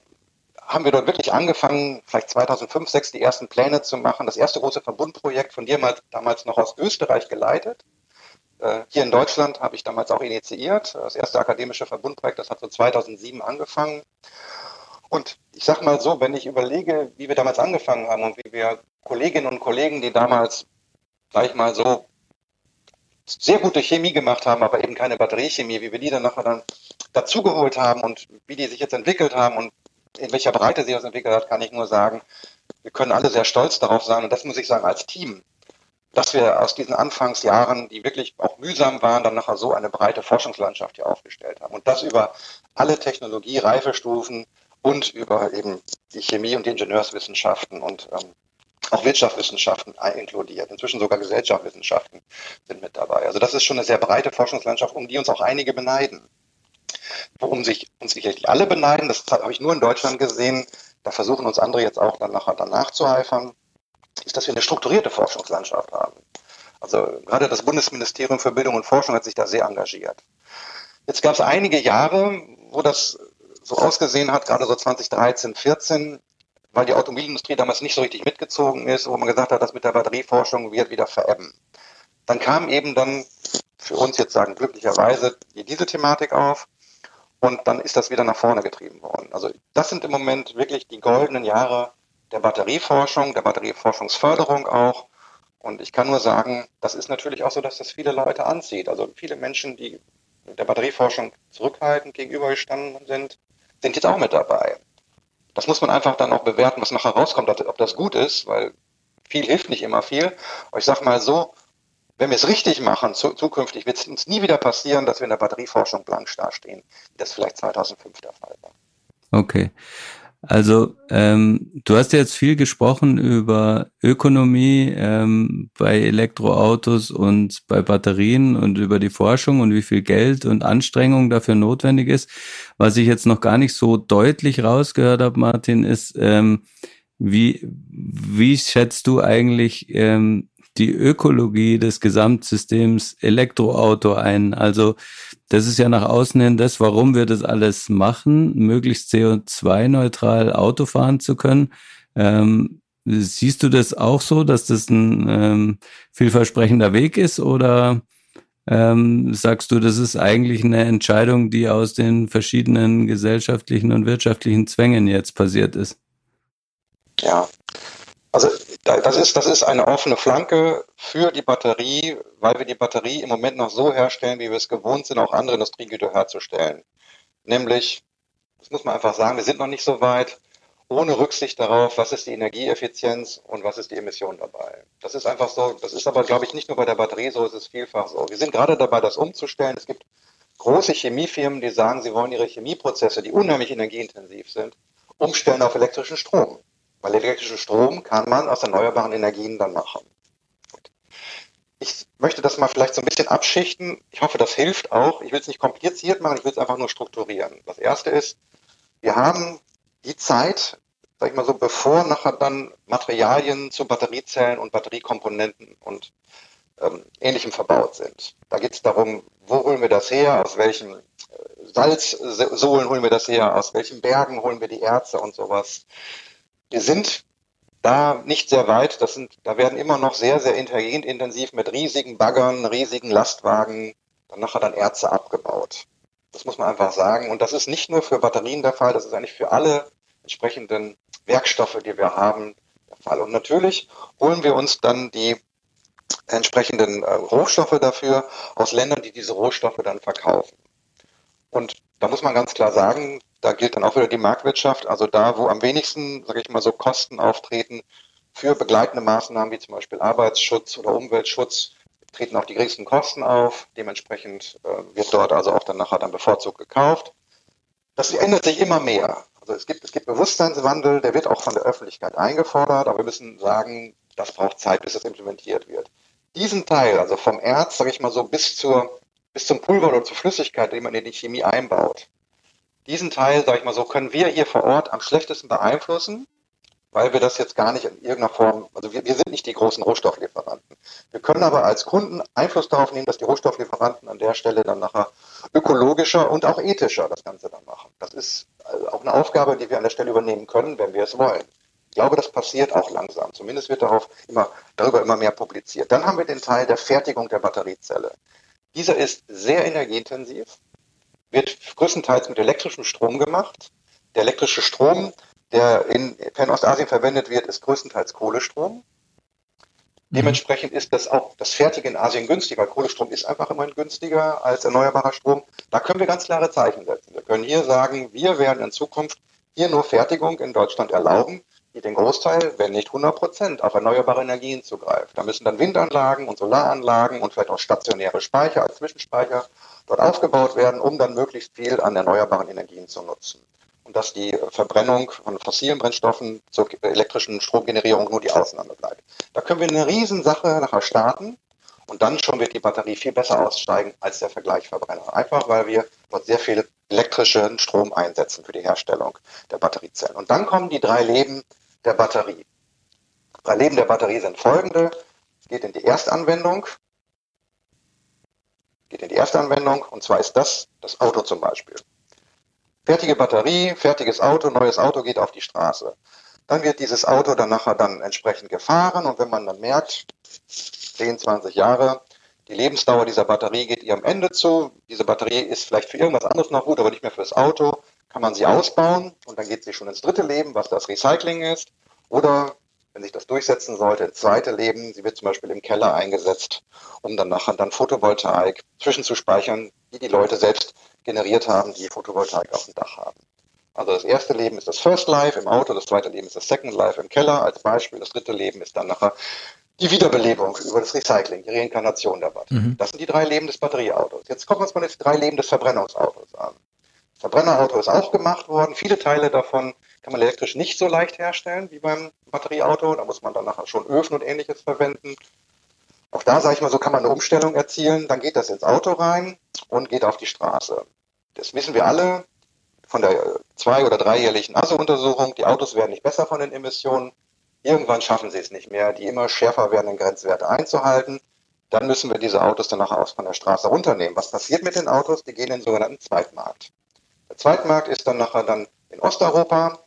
haben wir dort wirklich angefangen, vielleicht 2005, 2006 die ersten Pläne zu machen. Das erste große Verbundprojekt von mal, damals noch aus Österreich geleitet. Äh, hier in Deutschland habe ich damals auch initiiert. Das erste akademische Verbundprojekt, das hat so 2007 angefangen. Und ich sage mal so, wenn ich überlege, wie wir damals angefangen haben und wie wir Kolleginnen und Kollegen, die damals, sag ich mal so, sehr gute Chemie gemacht haben, aber eben keine Batteriechemie, wie wir die dann nachher dann dazugeholt haben und wie die sich jetzt entwickelt haben und in welcher Breite sie das entwickelt hat, kann ich nur sagen, wir können alle sehr stolz darauf sein und das muss ich sagen als Team, dass wir aus diesen Anfangsjahren, die wirklich auch mühsam waren, dann nachher so eine breite Forschungslandschaft hier aufgestellt haben und das über alle Technologie, Reifestufen und über eben die Chemie und die Ingenieurswissenschaften und ähm, auch Wirtschaftswissenschaften inkludiert. Inzwischen sogar Gesellschaftswissenschaften sind mit dabei. Also das ist schon eine sehr breite Forschungslandschaft, um die uns auch einige beneiden worum sich uns sicherlich alle beneiden, das habe ich nur in Deutschland gesehen, da versuchen uns andere jetzt auch dann nachher danach zu eifern, ist, dass wir eine strukturierte Forschungslandschaft haben. Also gerade das Bundesministerium für Bildung und Forschung hat sich da sehr engagiert. Jetzt gab es einige Jahre, wo das so ausgesehen hat, gerade so 2013, 14, weil die Automobilindustrie damals nicht so richtig mitgezogen ist, wo man gesagt hat, das mit der Batterieforschung wird wieder verebben. Dann kam eben dann für uns jetzt sagen glücklicherweise die Dieselthematik auf. Und dann ist das wieder nach vorne getrieben worden. Also das sind im Moment wirklich die goldenen Jahre der Batterieforschung, der Batterieforschungsförderung auch. Und ich kann nur sagen, das ist natürlich auch so, dass das viele Leute anzieht. Also viele Menschen, die der Batterieforschung zurückhaltend gegenübergestanden sind, sind jetzt auch mit dabei. Das muss man einfach dann auch bewerten, was nachher rauskommt, ob das gut ist, weil viel hilft nicht immer viel. Aber ich sage mal so, wenn wir es richtig machen, zu, zukünftig wird es uns nie wieder passieren, dass wir in der Batterieforschung blank dastehen, wie das vielleicht 2005 der Fall war. Okay. Also ähm, du hast jetzt viel gesprochen über Ökonomie ähm, bei Elektroautos und bei Batterien und über die Forschung und wie viel Geld und Anstrengung dafür notwendig ist. Was ich jetzt noch gar nicht so deutlich rausgehört habe, Martin, ist, ähm, wie, wie schätzt du eigentlich ähm, die Ökologie des Gesamtsystems Elektroauto ein. Also das ist ja nach außen hin das, warum wir das alles machen, möglichst CO2-neutral Auto fahren zu können. Ähm, siehst du das auch so, dass das ein ähm, vielversprechender Weg ist oder ähm, sagst du, das ist eigentlich eine Entscheidung, die aus den verschiedenen gesellschaftlichen und wirtschaftlichen Zwängen jetzt passiert ist? Ja, also das ist, das ist eine offene Flanke für die Batterie, weil wir die Batterie im Moment noch so herstellen, wie wir es gewohnt sind, auch andere Industriegüter herzustellen. Nämlich, das muss man einfach sagen, wir sind noch nicht so weit, ohne Rücksicht darauf, was ist die Energieeffizienz und was ist die Emission dabei. Das ist einfach so, das ist aber, glaube ich, nicht nur bei der Batterie so, es ist vielfach so. Wir sind gerade dabei, das umzustellen. Es gibt große Chemiefirmen, die sagen, sie wollen ihre Chemieprozesse, die unheimlich energieintensiv sind, umstellen auf elektrischen Strom. Weil elektrischen Strom kann man aus erneuerbaren Energien dann machen. Ich möchte das mal vielleicht so ein bisschen abschichten. Ich hoffe, das hilft auch. Ich will es nicht kompliziert machen, ich will es einfach nur strukturieren. Das erste ist, wir haben die Zeit, sag ich mal so, bevor nachher dann Materialien zu Batteriezellen und Batteriekomponenten und ähm, ähnlichem verbaut sind. Da geht es darum, wo holen wir das her, aus welchen äh, Salzsohlen holen wir das her, aus welchen Bergen holen wir die Erze und sowas. Wir sind da nicht sehr weit. Das sind, da werden immer noch sehr, sehr intensiv mit riesigen Baggern, riesigen Lastwagen dann nachher dann Erze abgebaut. Das muss man einfach sagen. Und das ist nicht nur für Batterien der Fall, das ist eigentlich für alle entsprechenden Werkstoffe, die wir haben, der Fall. Und natürlich holen wir uns dann die entsprechenden äh, Rohstoffe dafür aus Ländern, die diese Rohstoffe dann verkaufen. Und da muss man ganz klar sagen, da gilt dann auch wieder die Marktwirtschaft. Also da, wo am wenigsten, sage ich mal, so Kosten auftreten für begleitende Maßnahmen wie zum Beispiel Arbeitsschutz oder Umweltschutz, treten auch die geringsten Kosten auf. Dementsprechend äh, wird dort also auch dann nachher dann bevorzugt gekauft. Das ändert sich immer mehr. Also es gibt, es gibt Bewusstseinswandel, der wird auch von der Öffentlichkeit eingefordert, aber wir müssen sagen, das braucht Zeit, bis das implementiert wird. Diesen Teil, also vom Erz, sage ich mal so, bis zur bis zum Pulver oder zur Flüssigkeit, die man in die Chemie einbaut. Diesen Teil, sage ich mal so, können wir hier vor Ort am schlechtesten beeinflussen, weil wir das jetzt gar nicht in irgendeiner Form, also wir, wir sind nicht die großen Rohstofflieferanten. Wir können aber als Kunden Einfluss darauf nehmen, dass die Rohstofflieferanten an der Stelle dann nachher ökologischer und auch ethischer das Ganze dann machen. Das ist also auch eine Aufgabe, die wir an der Stelle übernehmen können, wenn wir es wollen. Ich glaube, das passiert auch langsam. Zumindest wird darauf immer, darüber immer mehr publiziert. Dann haben wir den Teil der Fertigung der Batteriezelle. Dieser ist sehr energieintensiv, wird größtenteils mit elektrischem Strom gemacht. Der elektrische Strom, der in Fernostasien verwendet wird, ist größtenteils Kohlestrom. Mhm. Dementsprechend ist das auch das Fertige in Asien günstiger. Kohlestrom ist einfach immerhin günstiger als erneuerbarer Strom. Da können wir ganz klare Zeichen setzen. Wir können hier sagen, wir werden in Zukunft hier nur Fertigung in Deutschland erlauben, die den Großteil, wenn nicht 100 Prozent, auf erneuerbare Energien zugreift. Da müssen dann Windanlagen und Solaranlagen und vielleicht auch stationäre Speicher als Zwischenspeicher dort aufgebaut werden, um dann möglichst viel an erneuerbaren Energien zu nutzen. Und dass die Verbrennung von fossilen Brennstoffen zur elektrischen Stromgenerierung nur die Ausnahme bleibt. Da können wir eine Riesensache nachher starten und dann schon wird die Batterie viel besser aussteigen als der Vergleichverbrenner. Einfach weil wir dort sehr viel elektrischen Strom einsetzen für die Herstellung der Batteriezellen. Und dann kommen die drei Leben der Batterie. Drei Leben der Batterie sind folgende. Es geht in die Erstanwendung. Geht in die Erstanwendung und zwar ist das das Auto zum Beispiel. Fertige Batterie, fertiges Auto, neues Auto geht auf die Straße. Dann wird dieses Auto dann nachher dann entsprechend gefahren und wenn man dann merkt, 10, 20 Jahre, die Lebensdauer dieser Batterie geht ihrem Ende zu. Diese Batterie ist vielleicht für irgendwas anderes noch gut, aber nicht mehr fürs Auto kann man sie ausbauen und dann geht sie schon ins dritte Leben, was das Recycling ist. Oder wenn sich das durchsetzen sollte, ins zweite Leben, sie wird zum Beispiel im Keller eingesetzt, um dann nachher dann Photovoltaik zwischenzuspeichern, die die Leute selbst generiert haben, die Photovoltaik auf dem Dach haben. Also das erste Leben ist das First Life im Auto, das zweite Leben ist das Second Life im Keller als Beispiel, das dritte Leben ist dann nachher die Wiederbelebung über das Recycling, die Reinkarnation der Batterie. Mhm. Das sind die drei Leben des Batterieautos. Jetzt gucken wir uns mal das drei Leben des Verbrennungsautos an. Verbrennerauto ist auch gemacht worden. Viele Teile davon kann man elektrisch nicht so leicht herstellen wie beim Batterieauto. Da muss man dann nachher schon Öfen und ähnliches verwenden. Auch da, sage ich mal, so kann man eine Umstellung erzielen. Dann geht das ins Auto rein und geht auf die Straße. Das wissen wir alle von der zwei- oder dreijährlichen ASO-Untersuchung. Die Autos werden nicht besser von den Emissionen. Irgendwann schaffen sie es nicht mehr, die immer schärfer werdenden Grenzwerte einzuhalten. Dann müssen wir diese Autos dann nachher aus von der Straße runternehmen. Was passiert mit den Autos? Die gehen in den sogenannten Zweitmarkt. Der Zweitmarkt ist dann nachher dann in Osteuropa.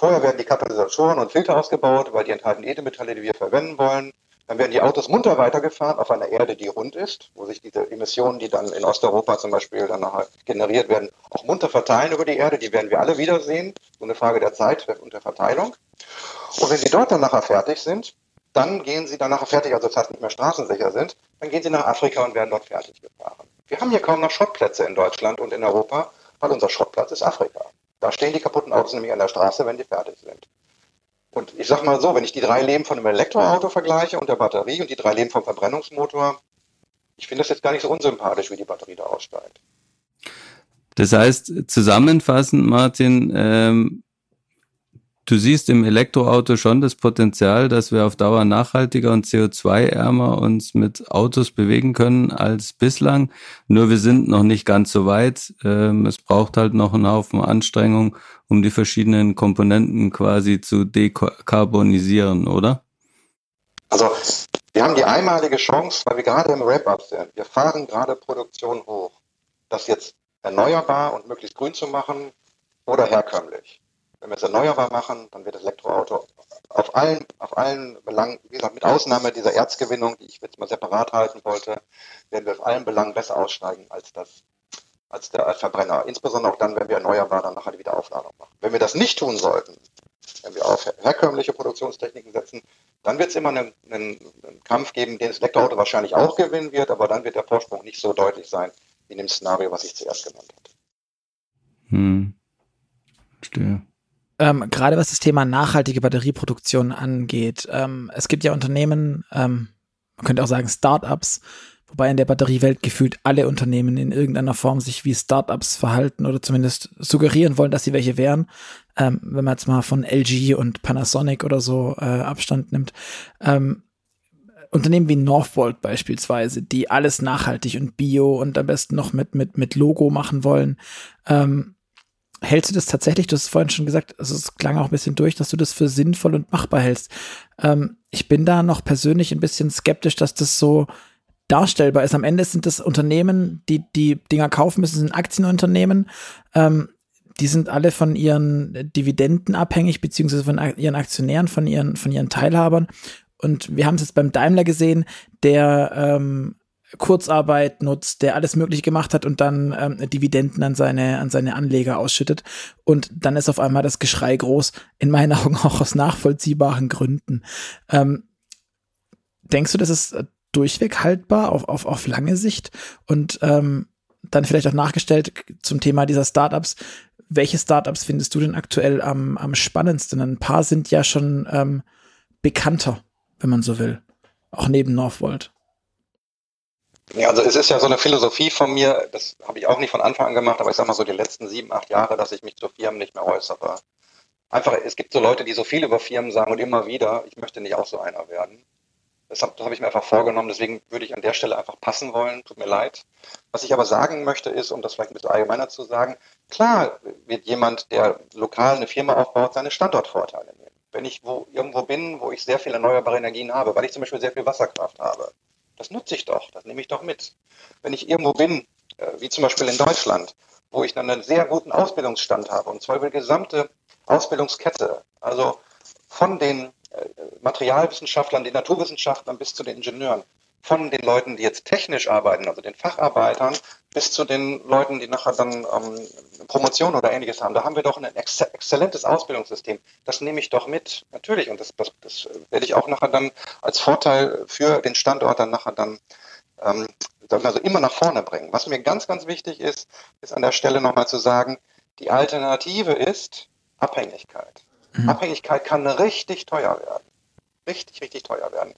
Vorher werden die Katalysatoren und Filter ausgebaut, weil die enthalten Edelmetalle, die wir verwenden wollen. Dann werden die Autos munter weitergefahren auf einer Erde, die rund ist, wo sich diese Emissionen, die dann in Osteuropa zum Beispiel dann nachher generiert werden, auch munter verteilen über die Erde. Die werden wir alle wiedersehen. So eine Frage der Zeit und der Verteilung. Und wenn sie dort dann nachher fertig sind, dann gehen sie dann nachher fertig, also das heißt nicht mehr straßensicher sind, dann gehen sie nach Afrika und werden dort fertig gefahren. Wir haben hier kaum noch Schrottplätze in Deutschland und in Europa, weil unser Schrottplatz ist Afrika. Da stehen die kaputten Autos nämlich an der Straße, wenn die fertig sind. Und ich sag mal so, wenn ich die drei Leben von einem Elektroauto vergleiche und der Batterie und die drei Leben vom Verbrennungsmotor, ich finde das jetzt gar nicht so unsympathisch, wie die Batterie da aussteigt. Das heißt, zusammenfassend, Martin, ähm, Du siehst im Elektroauto schon das Potenzial, dass wir auf Dauer nachhaltiger und CO2-ärmer uns mit Autos bewegen können als bislang. Nur wir sind noch nicht ganz so weit. Ähm, es braucht halt noch einen Haufen Anstrengung, um die verschiedenen Komponenten quasi zu dekarbonisieren, oder? Also wir haben die einmalige Chance, weil wir gerade im Wrap-up sind. Wir fahren gerade Produktion hoch. Das jetzt erneuerbar und möglichst grün zu machen oder herkömmlich. Wenn wir es erneuerbar machen, dann wird das Elektroauto auf allen, auf allen Belangen, wie gesagt, mit Ausnahme dieser Erzgewinnung, die ich jetzt mal separat halten wollte, werden wir auf allen Belangen besser aussteigen als das, als der Verbrenner. Insbesondere auch dann, wenn wir erneuerbar dann nachher die Wiederaufladung machen. Wenn wir das nicht tun sollten, wenn wir auf herkömmliche Produktionstechniken setzen, dann wird es immer einen, einen, einen, Kampf geben, den das Elektroauto wahrscheinlich auch gewinnen wird, aber dann wird der Vorsprung nicht so deutlich sein wie in dem Szenario, was ich zuerst genannt habe. Hm. Verstehe. Ähm, gerade was das Thema nachhaltige Batterieproduktion angeht. Ähm, es gibt ja Unternehmen, ähm, man könnte auch sagen Startups, wobei in der Batteriewelt gefühlt alle Unternehmen in irgendeiner Form sich wie Startups verhalten oder zumindest suggerieren wollen, dass sie welche wären. Ähm, wenn man jetzt mal von LG und Panasonic oder so äh, Abstand nimmt. Ähm, Unternehmen wie Northvolt beispielsweise, die alles nachhaltig und bio und am besten noch mit, mit, mit Logo machen wollen. Ähm, hältst du das tatsächlich, du hast vorhin schon gesagt, also es klang auch ein bisschen durch, dass du das für sinnvoll und machbar hältst. Ähm, ich bin da noch persönlich ein bisschen skeptisch, dass das so darstellbar ist. Am Ende sind das Unternehmen, die die Dinger kaufen müssen, sind Aktienunternehmen. Ähm, die sind alle von ihren Dividenden abhängig, beziehungsweise von ihren Aktionären, von ihren, von ihren Teilhabern. Und wir haben es jetzt beim Daimler gesehen, der ähm, Kurzarbeit nutzt, der alles Mögliche gemacht hat und dann ähm, Dividenden an seine, an seine Anleger ausschüttet. Und dann ist auf einmal das Geschrei groß, in meinen (laughs) Augen auch aus nachvollziehbaren Gründen. Ähm, denkst du, das ist äh, durchweg haltbar auf, auf, auf lange Sicht? Und ähm, dann vielleicht auch nachgestellt zum Thema dieser Startups. Welche Startups findest du denn aktuell am, am spannendsten? Ein paar sind ja schon ähm, bekannter, wenn man so will. Auch neben Northvolt. Ja, also es ist ja so eine Philosophie von mir, das habe ich auch nicht von Anfang an gemacht, aber ich sage mal so die letzten sieben, acht Jahre, dass ich mich zu Firmen nicht mehr äußere. Einfach, es gibt so Leute, die so viel über Firmen sagen und immer wieder, ich möchte nicht auch so einer werden. Das habe hab ich mir einfach vorgenommen, deswegen würde ich an der Stelle einfach passen wollen, tut mir leid. Was ich aber sagen möchte ist, um das vielleicht ein bisschen allgemeiner zu sagen, klar wird jemand, der lokal eine Firma aufbaut, seine Standortvorteile nehmen. Wenn ich wo, irgendwo bin, wo ich sehr viel erneuerbare Energien habe, weil ich zum Beispiel sehr viel Wasserkraft habe, das nutze ich doch, das nehme ich doch mit. Wenn ich irgendwo bin, äh, wie zum Beispiel in Deutschland, wo ich dann einen sehr guten Ausbildungsstand habe, und zwar über die gesamte Ausbildungskette, also von den äh, Materialwissenschaftlern, den Naturwissenschaftlern bis zu den Ingenieuren, von den Leuten, die jetzt technisch arbeiten, also den Facharbeitern, bis zu den Leuten, die nachher dann ähm, Promotion oder ähnliches haben. Da haben wir doch ein ex exzellentes Ausbildungssystem. Das nehme ich doch mit, natürlich. Und das, das, das werde ich auch nachher dann als Vorteil für den Standort dann nachher dann ähm, also immer nach vorne bringen. Was mir ganz, ganz wichtig ist, ist an der Stelle nochmal zu sagen, die Alternative ist Abhängigkeit. Mhm. Abhängigkeit kann richtig teuer werden. Richtig, richtig teuer werden.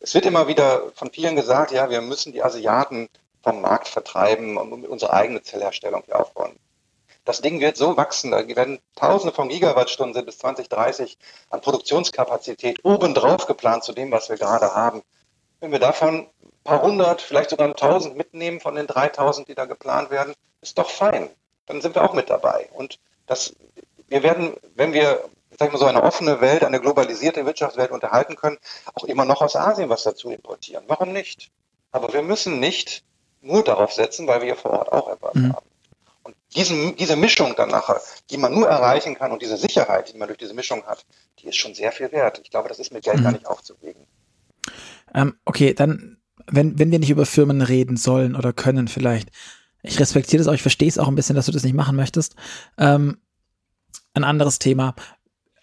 Es wird immer wieder von vielen gesagt, ja, wir müssen die Asiaten vom Markt vertreiben und unsere eigene Zellherstellung hier aufbauen. Das Ding wird so wachsen, da werden Tausende von Gigawattstunden bis 2030 an Produktionskapazität obendrauf geplant zu dem, was wir gerade haben. Wenn wir davon ein paar hundert, vielleicht sogar ein tausend mitnehmen von den 3000, die da geplant werden, ist doch fein. Dann sind wir auch mit dabei. Und das, wir werden, wenn wir sag ich mal, so eine offene Welt, eine globalisierte Wirtschaftswelt unterhalten können, auch immer noch aus Asien was dazu importieren. Warum nicht? Aber wir müssen nicht nur darauf setzen, weil wir hier vor Ort auch etwas mhm. haben. Und diesen, diese Mischung dann nachher, die man nur erreichen kann und diese Sicherheit, die man durch diese Mischung hat, die ist schon sehr viel wert. Ich glaube, das ist mit Geld mhm. gar nicht aufzuwiegen. Ähm, okay, dann, wenn, wenn wir nicht über Firmen reden sollen oder können vielleicht, ich respektiere das auch, ich verstehe es auch ein bisschen, dass du das nicht machen möchtest. Ähm, ein anderes Thema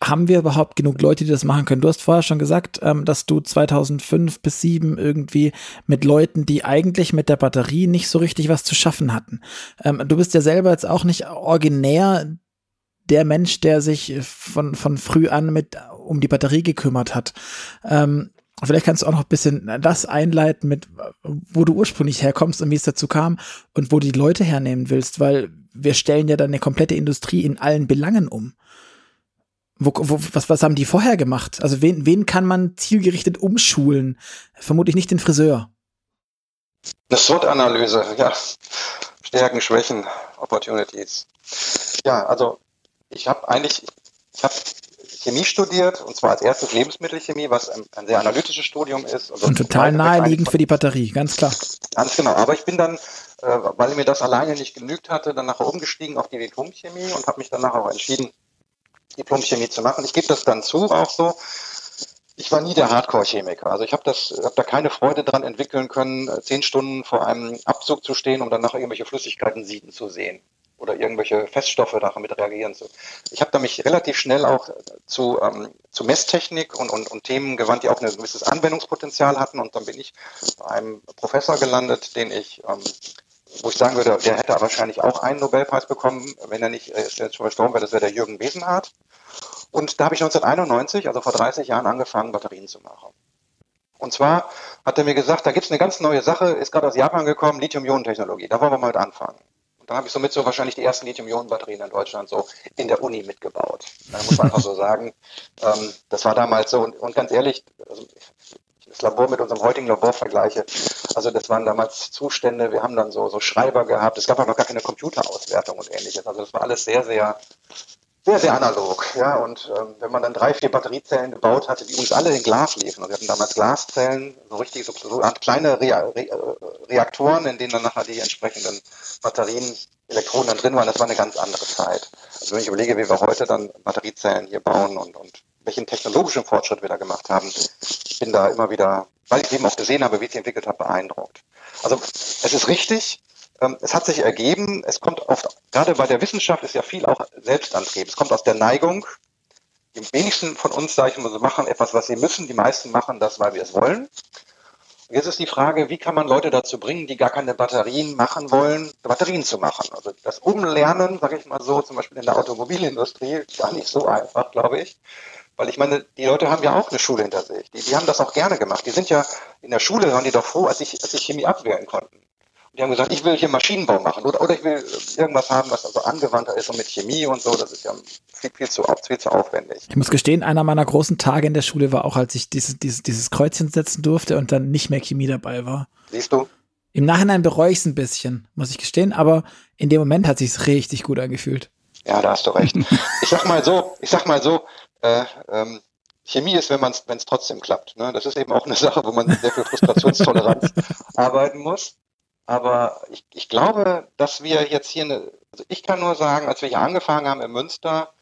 haben wir überhaupt genug Leute, die das machen können? Du hast vorher schon gesagt, ähm, dass du 2005 bis 2007 irgendwie mit Leuten, die eigentlich mit der Batterie nicht so richtig was zu schaffen hatten. Ähm, du bist ja selber jetzt auch nicht originär der Mensch, der sich von, von früh an mit um die Batterie gekümmert hat. Ähm, vielleicht kannst du auch noch ein bisschen das einleiten mit, wo du ursprünglich herkommst und wie es dazu kam und wo die Leute hernehmen willst, weil wir stellen ja dann eine komplette Industrie in allen Belangen um. Wo, wo, was, was haben die vorher gemacht? Also wen, wen kann man zielgerichtet umschulen? Vermutlich nicht den Friseur. Eine SWOT-Analyse, ja. Stärken, Schwächen, Opportunities. Ja, also ich habe eigentlich, ich habe Chemie studiert und zwar als erstes Lebensmittelchemie, was ein, ein sehr analytisches Studium ist. Also und total naheliegend für die Batterie, ganz klar. Ganz genau. Aber ich bin dann, äh, weil mir das alleine nicht genügt hatte, dann nachher umgestiegen auf die Diplomchemie und habe mich dann nachher auch entschieden, Diplom-Chemie zu machen. Ich gebe das dann zu, auch so. Ich war nie der Hardcore-Chemiker. Also ich habe das, habe da keine Freude dran entwickeln können, äh, zehn Stunden vor einem Abzug zu stehen, um dann nachher irgendwelche Flüssigkeiten sieden zu sehen. oder irgendwelche Feststoffe damit reagieren zu. Ich habe da mich relativ schnell auch zu, ähm, zu Messtechnik und, und, und Themen gewandt, die auch ein gewisses Anwendungspotenzial hatten. Und dann bin ich bei einem Professor gelandet, den ich, ähm, wo ich sagen würde, der hätte wahrscheinlich auch einen Nobelpreis bekommen, wenn er nicht äh, jetzt schon verstorben wäre, das wäre der Jürgen Wesenhardt. Und da habe ich 1991, also vor 30 Jahren, angefangen, Batterien zu machen. Und zwar hat er mir gesagt, da gibt es eine ganz neue Sache, ist gerade aus Japan gekommen, Lithium-Ionen-Technologie. Da wollen wir mal mit anfangen. Und dann habe ich somit so wahrscheinlich die ersten Lithium-Ionen-Batterien in Deutschland so in der Uni mitgebaut. Da muss man einfach so sagen. (laughs) Ähm, das war damals so. Und, und ganz ehrlich, also das Labor mit unserem heutigen Labor vergleiche. Also das waren damals Zustände, wir haben dann so, so Schreiber gehabt, es gab auch noch gar keine Computerauswertung und ähnliches. Also das war alles sehr, sehr sehr, sehr analog. Ja, und ähm, wenn man dann drei, vier Batteriezellen gebaut hatte, die uns alle in Glas liefen, und wir hatten damals Glaszellen, so richtig so, so kleine Re Re Reaktoren, in denen dann nachher die entsprechenden Batterien, Elektronen dann drin waren, das war eine ganz andere Zeit. Also wenn ich überlege, wie wir heute dann Batteriezellen hier bauen und, und welchen technologischen Fortschritt wir da gemacht haben, ich bin da immer wieder, weil ich eben auch gesehen habe, wie ich sie entwickelt habe, beeindruckt. Also es ist richtig, ähm, es hat sich ergeben, es kommt oft, gerade bei der Wissenschaft ist ja viel auch Selbstantrieb. Es kommt aus der Neigung. Die wenigsten von uns, sage ich mal so, machen etwas, was sie müssen. Die meisten machen das, weil wir es wollen. Jetzt ist die Frage, wie kann man Leute dazu bringen, die gar keine Batterien machen wollen, Batterien zu machen? Also das Umlernen, sage ich mal so, zum Beispiel in der Automobilindustrie, gar nicht so einfach, glaube ich. Weil ich meine, die Leute haben ja auch eine Schule hinter sich. Die, die haben das auch gerne gemacht. Die sind ja in der Schule, waren die doch froh, als ich, als ich Chemie abwehren konnten. Die haben gesagt, ich will hier Maschinenbau machen oder, oder ich will irgendwas haben, was also angewandter ist und mit Chemie und so. Das ist ja viel, viel, zu, viel zu aufwendig. Ich muss gestehen, einer meiner großen Tage in der Schule war auch, als ich dieses, dieses, dieses Kreuzchen setzen durfte und dann nicht mehr Chemie dabei war. Siehst du? Im Nachhinein bereue ich es ein bisschen, muss ich gestehen, aber in dem Moment hat sich richtig gut angefühlt. Ja, da hast du recht. (laughs) ich sag mal so, ich sag mal so, äh, ähm, Chemie ist, wenn man wenn es trotzdem klappt. Ne? Das ist eben auch eine (laughs) Sache, wo man sehr viel Frustrationstoleranz (laughs) arbeiten muss. Aber ich, ich glaube, dass wir jetzt hier eine, also ich kann nur sagen, als wir hier angefangen haben in Münster,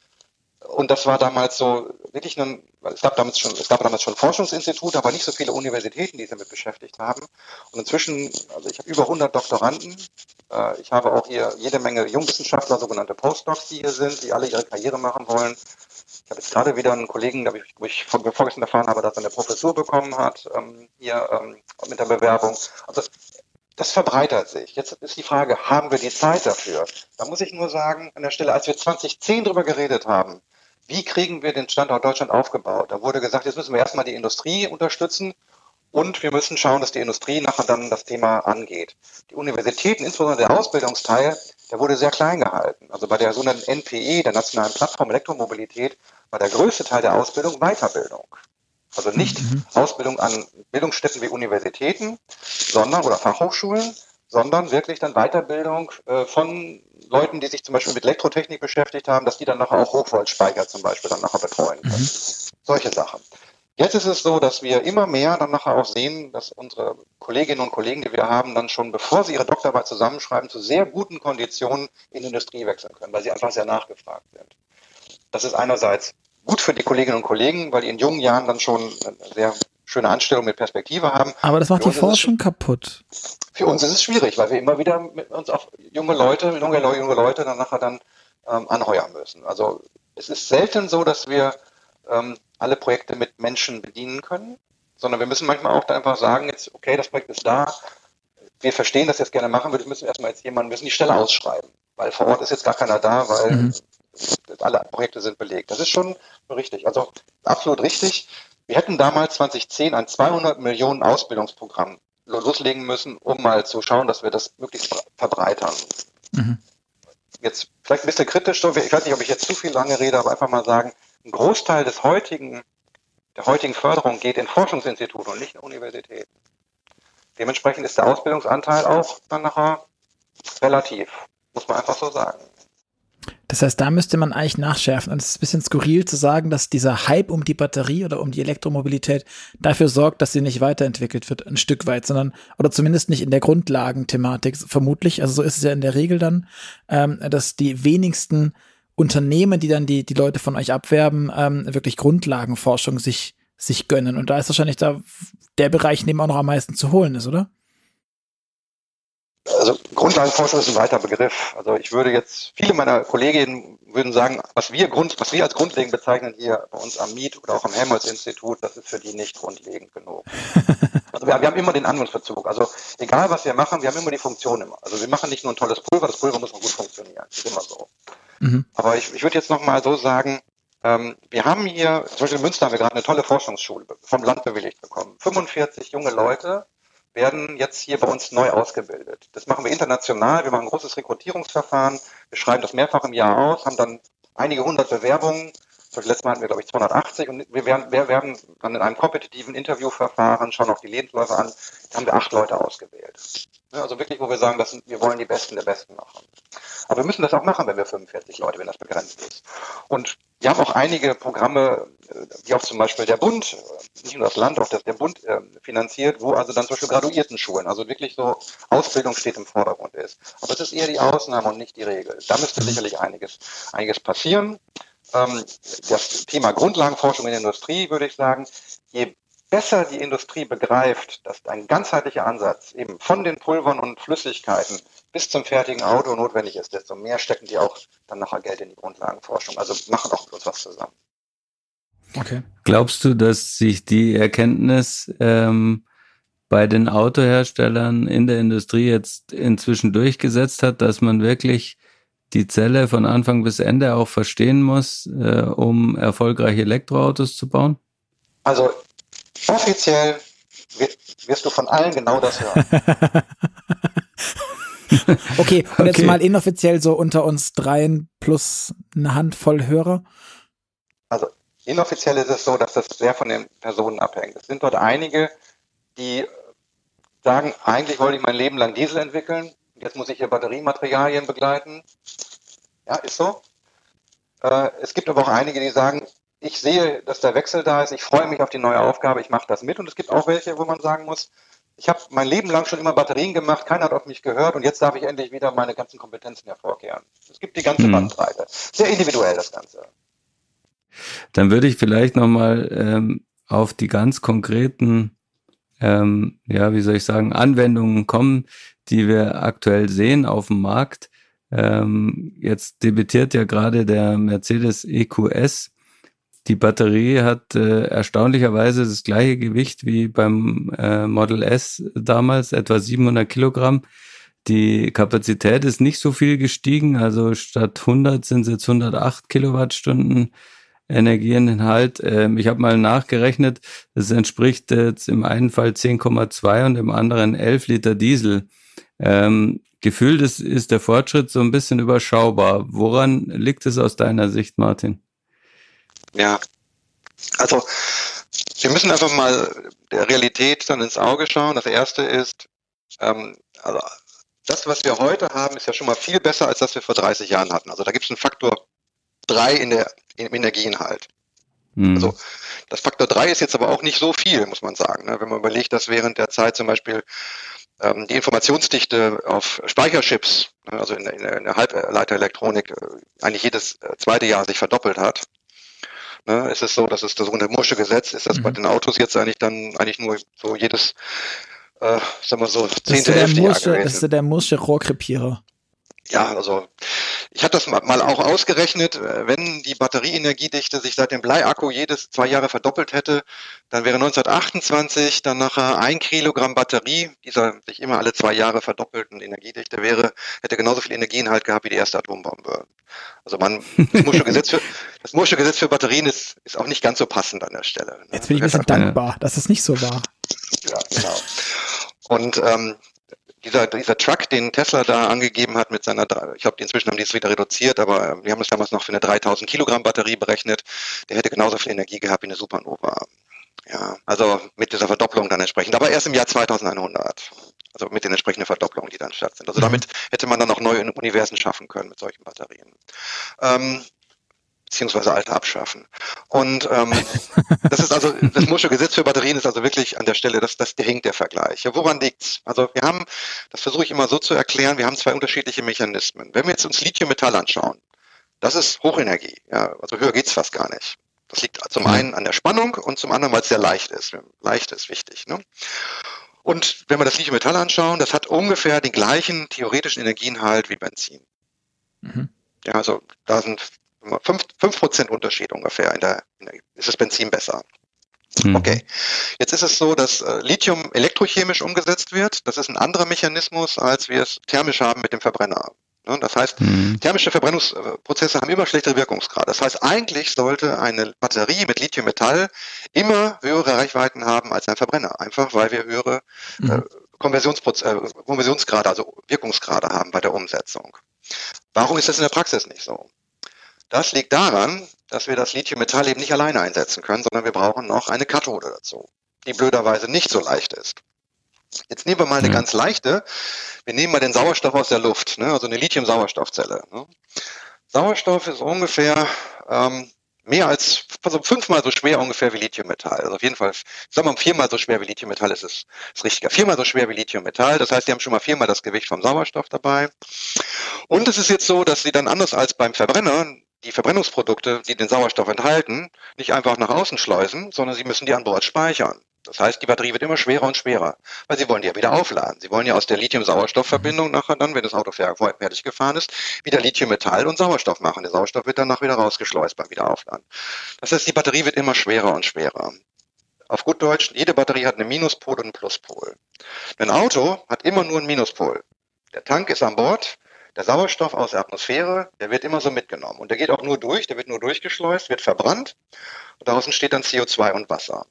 und das war damals so wirklich ein, es gab damals schon, es gab damals schon Forschungsinstitute, aber nicht so viele Universitäten, die sich damit beschäftigt haben. Und inzwischen, also ich habe über 100 Doktoranden. Äh, ich habe auch hier jede Menge Jungwissenschaftler, sogenannte Postdocs, die hier sind, die alle ihre Karriere machen wollen. Ich habe jetzt gerade wieder einen Kollegen, wo ich vorgestern erfahren habe, dass er eine Professur bekommen hat, ähm, hier ähm, mit der Bewerbung. Also das verbreitert sich. Jetzt ist die Frage, haben wir die Zeit dafür? Da muss ich nur sagen, an der Stelle, als wir 2010 darüber geredet haben, wie kriegen wir den Standort Deutschland aufgebaut? Da wurde gesagt, jetzt müssen wir erstmal die Industrie unterstützen und wir müssen schauen, dass die Industrie nachher dann das Thema angeht. Die Universitäten, insbesondere der Ausbildungsteil, der wurde sehr klein gehalten. Also bei der sogenannten NPE, der Nationalen Plattform Elektromobilität, war der größte Teil der Ausbildung Weiterbildung. Also nicht mhm. Ausbildung an Bildungsstätten wie Universitäten, sondern oder Fachhochschulen, sondern wirklich dann Weiterbildung äh, von Leuten, die sich zum Beispiel mit Elektrotechnik beschäftigt haben, dass die dann nachher auch Hochvoltspeicher zum Beispiel dann nachher betreuen können. Mhm. Solche Sachen. Jetzt ist es so, dass wir immer mehr dann nachher auch sehen, dass unsere Kolleginnen und Kollegen, die wir haben, dann schon, bevor sie ihre Doktorarbeit zusammenschreiben, zu sehr guten Konditionen in die Industrie wechseln können, weil sie einfach sehr nachgefragt sind. Das ist einerseits gut für die Kolleginnen und Kollegen, weil die in jungen Jahren dann schon eine sehr schöne Anstellung mit Perspektive haben. Aber das macht für die Forschung kaputt. Für uns ist es schwierig, weil wir immer wieder mit uns auf junge Leute, junge, junge Leute dann nachher dann ähm, anheuern müssen. Also es ist selten so, dass wir ähm, alle Projekte mit Menschen bedienen können, sondern wir müssen manchmal auch einfach sagen, jetzt, okay, das Projekt ist da, wir verstehen, dass wir es gerne machen würden, müssen erstmal jetzt jemanden, müssen die Stelle ausschreiben, weil vor Ort ist jetzt gar keiner da, weil mhm alle Projekte sind belegt. Das ist schon richtig. Also absolut richtig. Wir hätten damals 2010 ein 200 Millionen Ausbildungsprogramm loslegen müssen, um mal zu schauen, dass wir das möglichst verbreitern. Mhm. Jetzt vielleicht ein bisschen kritisch, ich weiß nicht, ob ich jetzt zu viel lange rede, aber einfach mal sagen, ein Großteil des heutigen, der heutigen Förderung geht in Forschungsinstitute und nicht in Universitäten. Dementsprechend ist der Ausbildungsanteil auch dann nachher relativ, muss man einfach so sagen. Das heißt, da müsste man eigentlich nachschärfen. Und es ist ein bisschen skurril zu sagen, dass dieser Hype um die Batterie oder um die Elektromobilität dafür sorgt, dass sie nicht weiterentwickelt wird, ein Stück weit, sondern, oder zumindest nicht in der Grundlagenthematik, vermutlich. Also so ist es ja in der Regel dann, ähm, dass die wenigsten Unternehmen, die dann die, die Leute von euch abwerben, ähm, wirklich Grundlagenforschung sich, sich gönnen. Und da ist wahrscheinlich da der Bereich, in dem auch noch am meisten zu holen ist, oder? Also Grundlagenforschung ist ein weiter Begriff. Also ich würde jetzt, viele meiner Kolleginnen würden sagen, was wir, Grund, was wir als grundlegend bezeichnen hier bei uns am MIET oder auch am Helmholtz-Institut, das ist für die nicht grundlegend genug. (laughs) Also wir, wir, haben immer den Anwendungsbezug. Also egal was wir machen, wir haben immer die Funktion immer. Also wir machen nicht nur ein tolles Pulver, das Pulver muss auch gut funktionieren. Das ist immer so. Mhm. Aber ich, ich würde jetzt nochmal so sagen, ähm, wir haben hier, zum Beispiel in Münster haben wir gerade eine tolle Forschungsschule vom Land bewilligt bekommen. 45 junge Leute, werden jetzt hier bei uns neu ausgebildet. Das machen wir international. Wir machen ein großes Rekrutierungsverfahren. Wir schreiben das mehrfach im Jahr aus, haben dann einige hundert Bewerbungen. Letztes Mal hatten wir, glaube ich, 280 und wir werden, wir werden dann in einem kompetitiven Interviewverfahren, schauen auch die Lebensläufe an, da haben wir acht Leute ausgewählt. Also wirklich, wo wir sagen, das sind, wir wollen die Besten der Besten machen. Aber wir müssen das auch machen, wenn wir 45 Leute, wenn das begrenzt ist. Und wir haben auch einige Programme, äh, die auch zum Beispiel der Bund, äh, nicht nur das Land, auch das, der Bund äh, finanziert, wo also dann zum Beispiel Graduiertenschulen, also wirklich so Ausbildung steht im Vordergrund ist. Aber es ist eher die Ausnahme und nicht die Regel. Da müsste sicherlich einiges, einiges passieren. Ähm, das Thema Grundlagenforschung in der Industrie, würde ich sagen, je besser die Industrie begreift, dass ein ganzheitlicher Ansatz eben von den Pulvern und Flüssigkeiten bis zum fertigen Auto notwendig ist, desto mehr stecken die auch dann nachher Geld in die Grundlagenforschung. Also machen auch mit uns was zusammen. Okay. Glaubst du, dass sich die Erkenntnis ähm, bei den Autoherstellern in der Industrie jetzt inzwischen durchgesetzt hat, dass man wirklich die Zelle von Anfang bis Ende auch verstehen muss, äh, um erfolgreiche Elektroautos zu bauen? Also offiziell wirst du von allen genau das hören. (laughs) okay, und jetzt okay. mal inoffiziell so unter uns dreien plus eine Handvoll Hörer. Also inoffiziell ist es so, dass das sehr von den Personen abhängt. Es sind dort einige, die sagen, eigentlich wollte ich mein Leben lang Diesel entwickeln, jetzt muss ich hier Batteriematerialien begleiten. Ja, ist so. Äh, es gibt aber auch einige, die sagen, ich sehe, dass der Wechsel da ist, ich freue mich auf die neue Aufgabe, ich mache das mit. Und es gibt auch welche, wo man sagen muss, ich habe mein Leben lang schon immer Batterien gemacht, keiner hat auf mich gehört und jetzt darf ich endlich wieder meine ganzen Kompetenzen hervorkehren. Es gibt die ganze hm. Bandbreite. Sehr individuell das Ganze. Dann würde ich vielleicht nochmal ähm, auf die ganz konkreten, ähm, ja, wie soll ich sagen, Anwendungen kommen, die wir aktuell sehen auf dem Markt. Ähm, jetzt debütiert ja gerade der Mercedes EQS die Batterie hat äh, erstaunlicherweise das gleiche Gewicht wie beim äh, Model S damals, etwa 700 Kilogramm. Die Kapazität ist nicht so viel gestiegen, also statt 100 sind es jetzt 108 Kilowattstunden Energieinhalt. Ähm, ich habe mal nachgerechnet, das entspricht jetzt im einen Fall 10,2 und im anderen 11 Liter Diesel. Ähm, gefühlt ist, ist der Fortschritt so ein bisschen überschaubar. Woran liegt es aus deiner Sicht, Martin? Ja, also wir müssen einfach mal der Realität dann ins Auge schauen. Das erste ist, ähm, also das, was wir heute haben, ist ja schon mal viel besser, als das wir vor 30 Jahren hatten. Also da gibt es einen Faktor 3 in der, im Energieinhalt. Mhm. Also das Faktor 3 ist jetzt aber auch nicht so viel, muss man sagen. Ne? Wenn man überlegt, dass während der Zeit zum Beispiel ähm, die Informationsdichte auf Speicherchips, ne, also in, in, in der Halbleiterelektronik, äh, eigentlich jedes äh, zweite Jahr sich verdoppelt hat, Ne, ist es so, dass es das sogenannte Mursche Gesetz ist, das mhm. bei den Autos jetzt eigentlich dann eigentlich nur so jedes, äh, sagen wir so, zehnte, elfte Jahr gewesen. Das ist der Mursche Rohrkrepierer. Ja, also ich habe das mal auch ausgerechnet, äh, wenn die Batterieenergiedichte sich seit dem Bleiakku jedes zwei Jahre verdoppelt hätte, dann wäre 1928 dann nachher ein Kilogramm Batterie, dieser sich immer alle zwei Jahre verdoppelten Energiedichte wäre, hätte genauso viel Energieinhalt gehabt wie die erste Atombombe. Also man, das Mursche Gesetz für, das Mursche Gesetz für Batterien ist, ist auch nicht ganz so passend an der Stelle. Ne? Jetzt bin ich ein bisschen dankbar, dass es nicht so war. Ja, genau. Und ähm, dieser, dieser Truck, den Tesla da angegeben hat mit seiner, ich glaube, inzwischen haben die es wieder reduziert, aber wir haben es damals noch für eine 3000 Kilogramm Batterie berechnet, der hätte genauso viel Energie gehabt wie eine Supernova. Ja, also mit dieser Verdopplung dann entsprechend, aber erst im Jahr 2100. Also mit den entsprechenden Verdopplungen, die dann statt sind. Also mhm. damit hätte man dann noch neue Universen schaffen können mit solchen Batterien. Ähm, beziehungsweise alte abschaffen. Und ähm, (laughs) das ist also, das Mursche Gesetz für Batterien ist also wirklich an der Stelle, das, das hinkt der Vergleich. Ja, woran liegt's? Also wir haben, das versuche ich immer so zu erklären, wir haben zwei unterschiedliche Mechanismen. Wenn wir jetzt uns Lithium-Metall anschauen, das ist Hochenergie, ja, also höher geht's fast gar nicht. Das liegt zum einen an der Spannung und zum anderen, weil es sehr leicht ist. Leicht ist wichtig. Ne? Und wenn wir das Lithium-Metall anschauen, das hat ungefähr den gleichen theoretischen Energieinhalt wie Benzin. Mhm. Ja, also da sind 5%, Prozent Unterschied ungefähr. In der, in der, ist das Benzin besser. Mhm. Okay. Jetzt ist es so, dass äh, Lithium elektrochemisch umgesetzt wird. Das ist ein anderer Mechanismus, als wir es thermisch haben mit dem Verbrenner. Ne, das heißt, mhm. thermische Verbrennungsprozesse haben immer schlechtere Wirkungsgrade. Das heißt, eigentlich sollte eine Batterie mit Lithium-Metall immer höhere Reichweiten haben als ein Verbrenner. Einfach weil wir höhere äh, äh, Konversionsgrade, also Wirkungsgrade haben bei der Umsetzung. Warum ist das in der Praxis nicht so? Das liegt daran, dass wir das Lithium-Metall eben nicht alleine einsetzen können, sondern wir brauchen noch eine Kathode dazu, die blöderweise nicht so leicht ist. Jetzt nehmen wir mal eine mhm. ganz leichte. Wir nehmen mal den Sauerstoff aus der Luft, ne? also eine Lithium-Sauerstoffzelle. Ne? Sauerstoff ist ungefähr ähm, mehr als also fünfmal so schwer ungefähr wie Lithiummetall. Also auf jeden Fall, sagen wir mal, viermal so schwer wie Lithiummetall ist es ist richtiger. Viermal so schwer wie Lithiummetall. Das heißt, die haben schon mal viermal das Gewicht vom Sauerstoff dabei. Und es ist jetzt so, dass sie dann anders als beim Verbrenner die Verbrennungsprodukte, die den Sauerstoff enthalten, nicht einfach nach außen schleusen, sondern sie müssen die an Bord speichern. Das heißt, die Batterie wird immer schwerer und schwerer, weil sie wollen die ja wieder aufladen. Sie wollen ja aus der Lithium-Sauerstoff-Verbindung nachher dann, wenn das Auto fertig gefahren ist, wieder Lithium-Metall und Sauerstoff machen. Der Sauerstoff wird danach wieder rausgeschleust beim Wiederaufladen. Das heißt, die Batterie wird immer schwerer und schwerer. Auf gut Deutsch, jede Batterie hat einen Minuspol und einen Pluspol. Ein Auto hat immer nur einen Minuspol. Der Tank ist an Bord, der Sauerstoff aus der Atmosphäre, der wird immer so mitgenommen. Und der geht auch nur durch, der wird nur durchgeschleust, wird verbrannt. Und daraus entsteht dann CO2 und Wasser.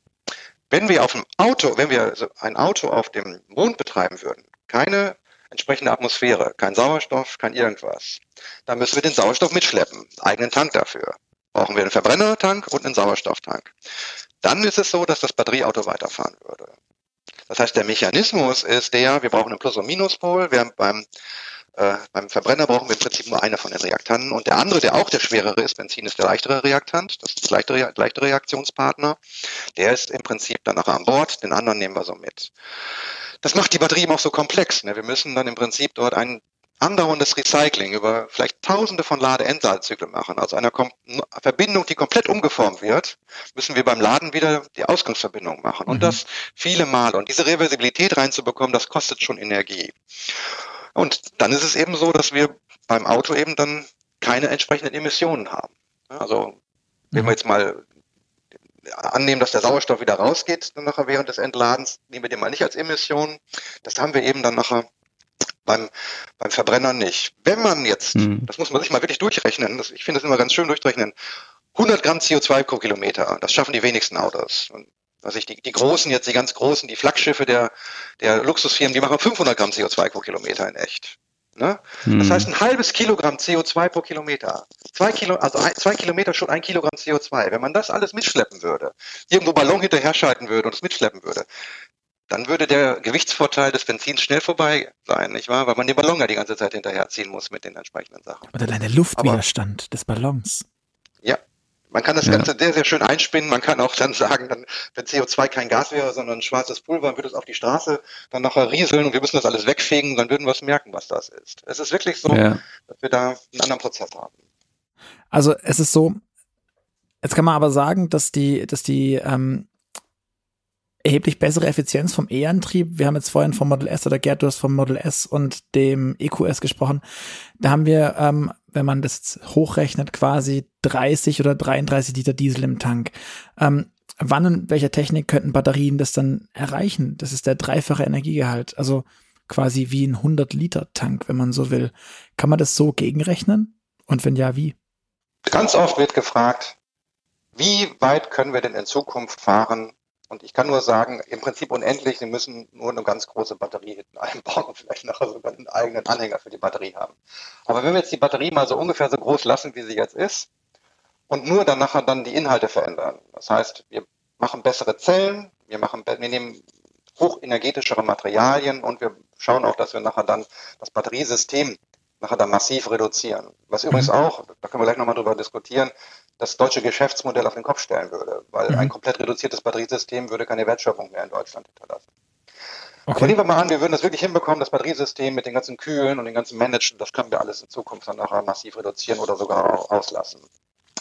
Wenn wir auf dem Auto, wenn wir ein Auto auf dem Mond betreiben würden, keine entsprechende Atmosphäre, kein Sauerstoff, kein irgendwas, dann müssen wir den Sauerstoff mitschleppen, eigenen Tank dafür. Brauchen wir einen Verbrennertank und einen Sauerstofftank. Dann ist es so, dass das Batterieauto weiterfahren würde. Das heißt, der Mechanismus ist der, wir brauchen einen Plus- und Minuspol, während beim äh, beim Verbrenner brauchen wir im Prinzip nur einer von den Reaktanten und der andere, der auch der schwerere ist, Benzin ist der leichtere Reaktant, das ist der leichtere, leichtere Reaktionspartner, der ist im Prinzip dann nachher an Bord, den anderen nehmen wir so mit. Das macht die Batterie eben auch so komplex. Ne? Wir müssen dann im Prinzip dort ein andauerndes Recycling über vielleicht tausende von Lade-Endsalzyklen machen. Also einer Kom Verbindung, die komplett umgeformt wird, müssen wir beim Laden wieder die Ausgangsverbindung machen. Und mhm. das viele Male. Und diese Reversibilität reinzubekommen, das kostet schon Energie. Und dann ist es eben so, dass wir beim Auto eben dann keine entsprechenden Emissionen haben. Also wenn wir jetzt mal annehmen, dass der Sauerstoff wieder rausgeht, dann nachher während des Entladens, nehmen wir den mal nicht als Emission. Das haben wir eben dann nachher beim, beim Verbrenner nicht. Wenn man jetzt, mhm. das muss man sich mal wirklich durchrechnen, das, ich finde das immer ganz schön durchrechnen, 100 Gramm CO2 pro Kilometer, das schaffen die wenigsten Autos. Und was ich, die, die großen, jetzt die ganz großen, die Flaggschiffe der, der Luxusfirmen, die machen 500 Gramm CO2 pro Kilometer in echt. Ne? Hm. Das heißt, ein halbes Kilogramm CO2 pro Kilometer. Zwei Kilo, also ein, zwei Kilometer schon ein Kilogramm CO2. Wenn man das alles mitschleppen würde, irgendwo Ballon hinterher schalten würde und es mitschleppen würde, dann würde der Gewichtsvorteil des Benzins schnell vorbei sein, nicht wahr? Weil man den Ballon ja die ganze Zeit hinterherziehen muss mit den entsprechenden Sachen. Oder allein der Luftwiderstand Aber, des Ballons. Ja, man kann das ja. Ganze sehr, sehr schön einspinnen. Man kann auch dann sagen, dann, wenn CO2 kein Gas wäre, sondern ein schwarzes Pulver, dann würde es auf die Straße dann nachher rieseln und wir müssen das alles wegfegen, dann würden wir es merken, was das ist. Es ist wirklich so, ja. dass wir da einen anderen Prozess haben. Also es ist so, jetzt kann man aber sagen, dass die, dass die ähm, erheblich bessere Effizienz vom E-Antrieb. Wir haben jetzt vorhin vom Model S oder Gerd, du hast vom Model S und dem EQS gesprochen. Da haben wir, ähm, wenn man das hochrechnet, quasi 30 oder 33 Liter Diesel im Tank. Ähm, wann und welcher Technik könnten Batterien das dann erreichen? Das ist der dreifache Energiegehalt. Also quasi wie ein 100 Liter Tank, wenn man so will. Kann man das so gegenrechnen? Und wenn ja, wie? Ganz oft wird gefragt, wie weit können wir denn in Zukunft fahren, und ich kann nur sagen, im Prinzip unendlich, Sie müssen nur eine ganz große Batterie hinten (laughs) einbauen und vielleicht nachher sogar einen eigenen Anhänger für die Batterie haben. Aber wenn wir jetzt die Batterie mal so ungefähr so groß lassen, wie sie jetzt ist, und nur dann nachher dann die Inhalte verändern. Das heißt, wir machen bessere Zellen, wir machen, wir nehmen hochenergetischere Materialien und wir schauen auch, dass wir nachher dann das Batteriesystem nachher dann massiv reduzieren. Was übrigens mhm. auch, da können wir gleich nochmal drüber diskutieren, das deutsche Geschäftsmodell auf den Kopf stellen würde, weil mhm. ein komplett reduziertes Batteriesystem würde keine Wertschöpfung mehr in Deutschland hinterlassen. Okay. Aber nehmen wir mal an, wir würden das wirklich hinbekommen, das Batteriesystem mit den ganzen Kühlen und den ganzen Managen, das können wir alles in Zukunft dann nachher massiv reduzieren oder sogar auslassen.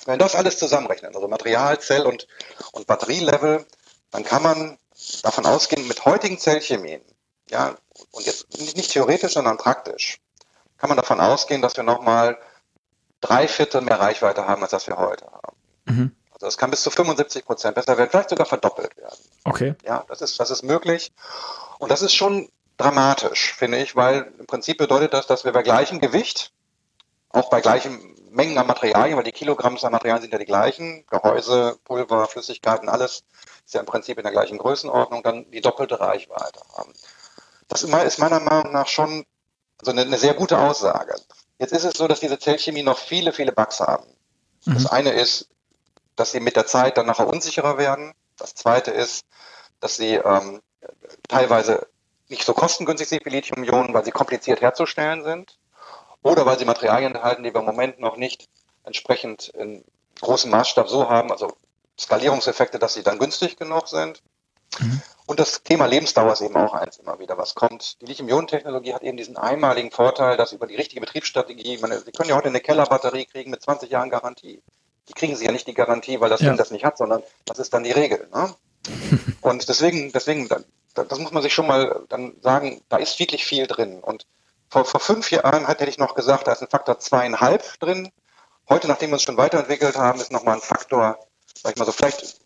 Wenn das alles zusammenrechnen, also Material, Zell und, und Batterielevel, dann kann man davon ausgehen, mit heutigen Zellchemien, ja, und jetzt nicht theoretisch, sondern praktisch, kann man davon ausgehen, dass wir nochmal drei Viertel mehr Reichweite haben, als das wir heute haben. Mhm. Also es kann bis zu 75 Prozent besser werden, vielleicht sogar verdoppelt werden. Okay. Ja, das ist, das ist möglich. Und das ist schon dramatisch, finde ich, weil im Prinzip bedeutet das, dass wir bei gleichem Gewicht, auch bei gleichen Mengen an Materialien, weil die Kilogramms an Materialien sind ja die gleichen, Gehäuse, Pulver, Flüssigkeiten, alles ist ja im Prinzip in der gleichen Größenordnung, dann die doppelte Reichweite haben. Das ist meiner Meinung nach schon also eine, eine sehr gute Aussage. Jetzt ist es so, dass diese Zellchemie noch viele, viele Bugs haben. Mhm. Das eine ist, dass sie mit der Zeit dann nachher unsicherer werden. Das zweite ist, dass sie ähm, teilweise nicht so kostengünstig sind wie Lithium-Ionen, weil sie kompliziert herzustellen sind. Oder weil sie Materialien enthalten, die wir im Moment noch nicht entsprechend in großem Maßstab so haben, also Skalierungseffekte, dass sie dann günstig genug sind. Mhm. Und das Thema Lebensdauer ist eben auch eins immer wieder, was kommt. Die Lithium-Ionen-Technologie hat eben diesen einmaligen Vorteil, dass über die richtige Betriebsstrategie, meine, Sie können ja heute eine Kellerbatterie kriegen mit 20 Jahren Garantie. Die kriegen Sie ja nicht die Garantie, weil das ja. Ding das nicht hat, sondern das ist dann die Regel. Ne? (laughs) Und deswegen, deswegen, das muss man sich schon mal dann sagen, da ist wirklich viel drin. Und vor, vor fünf Jahren hätte ich noch gesagt, da ist ein Faktor zweieinhalb drin. Heute, nachdem wir uns schon weiterentwickelt haben, ist nochmal ein Faktor, sag ich mal so, vielleicht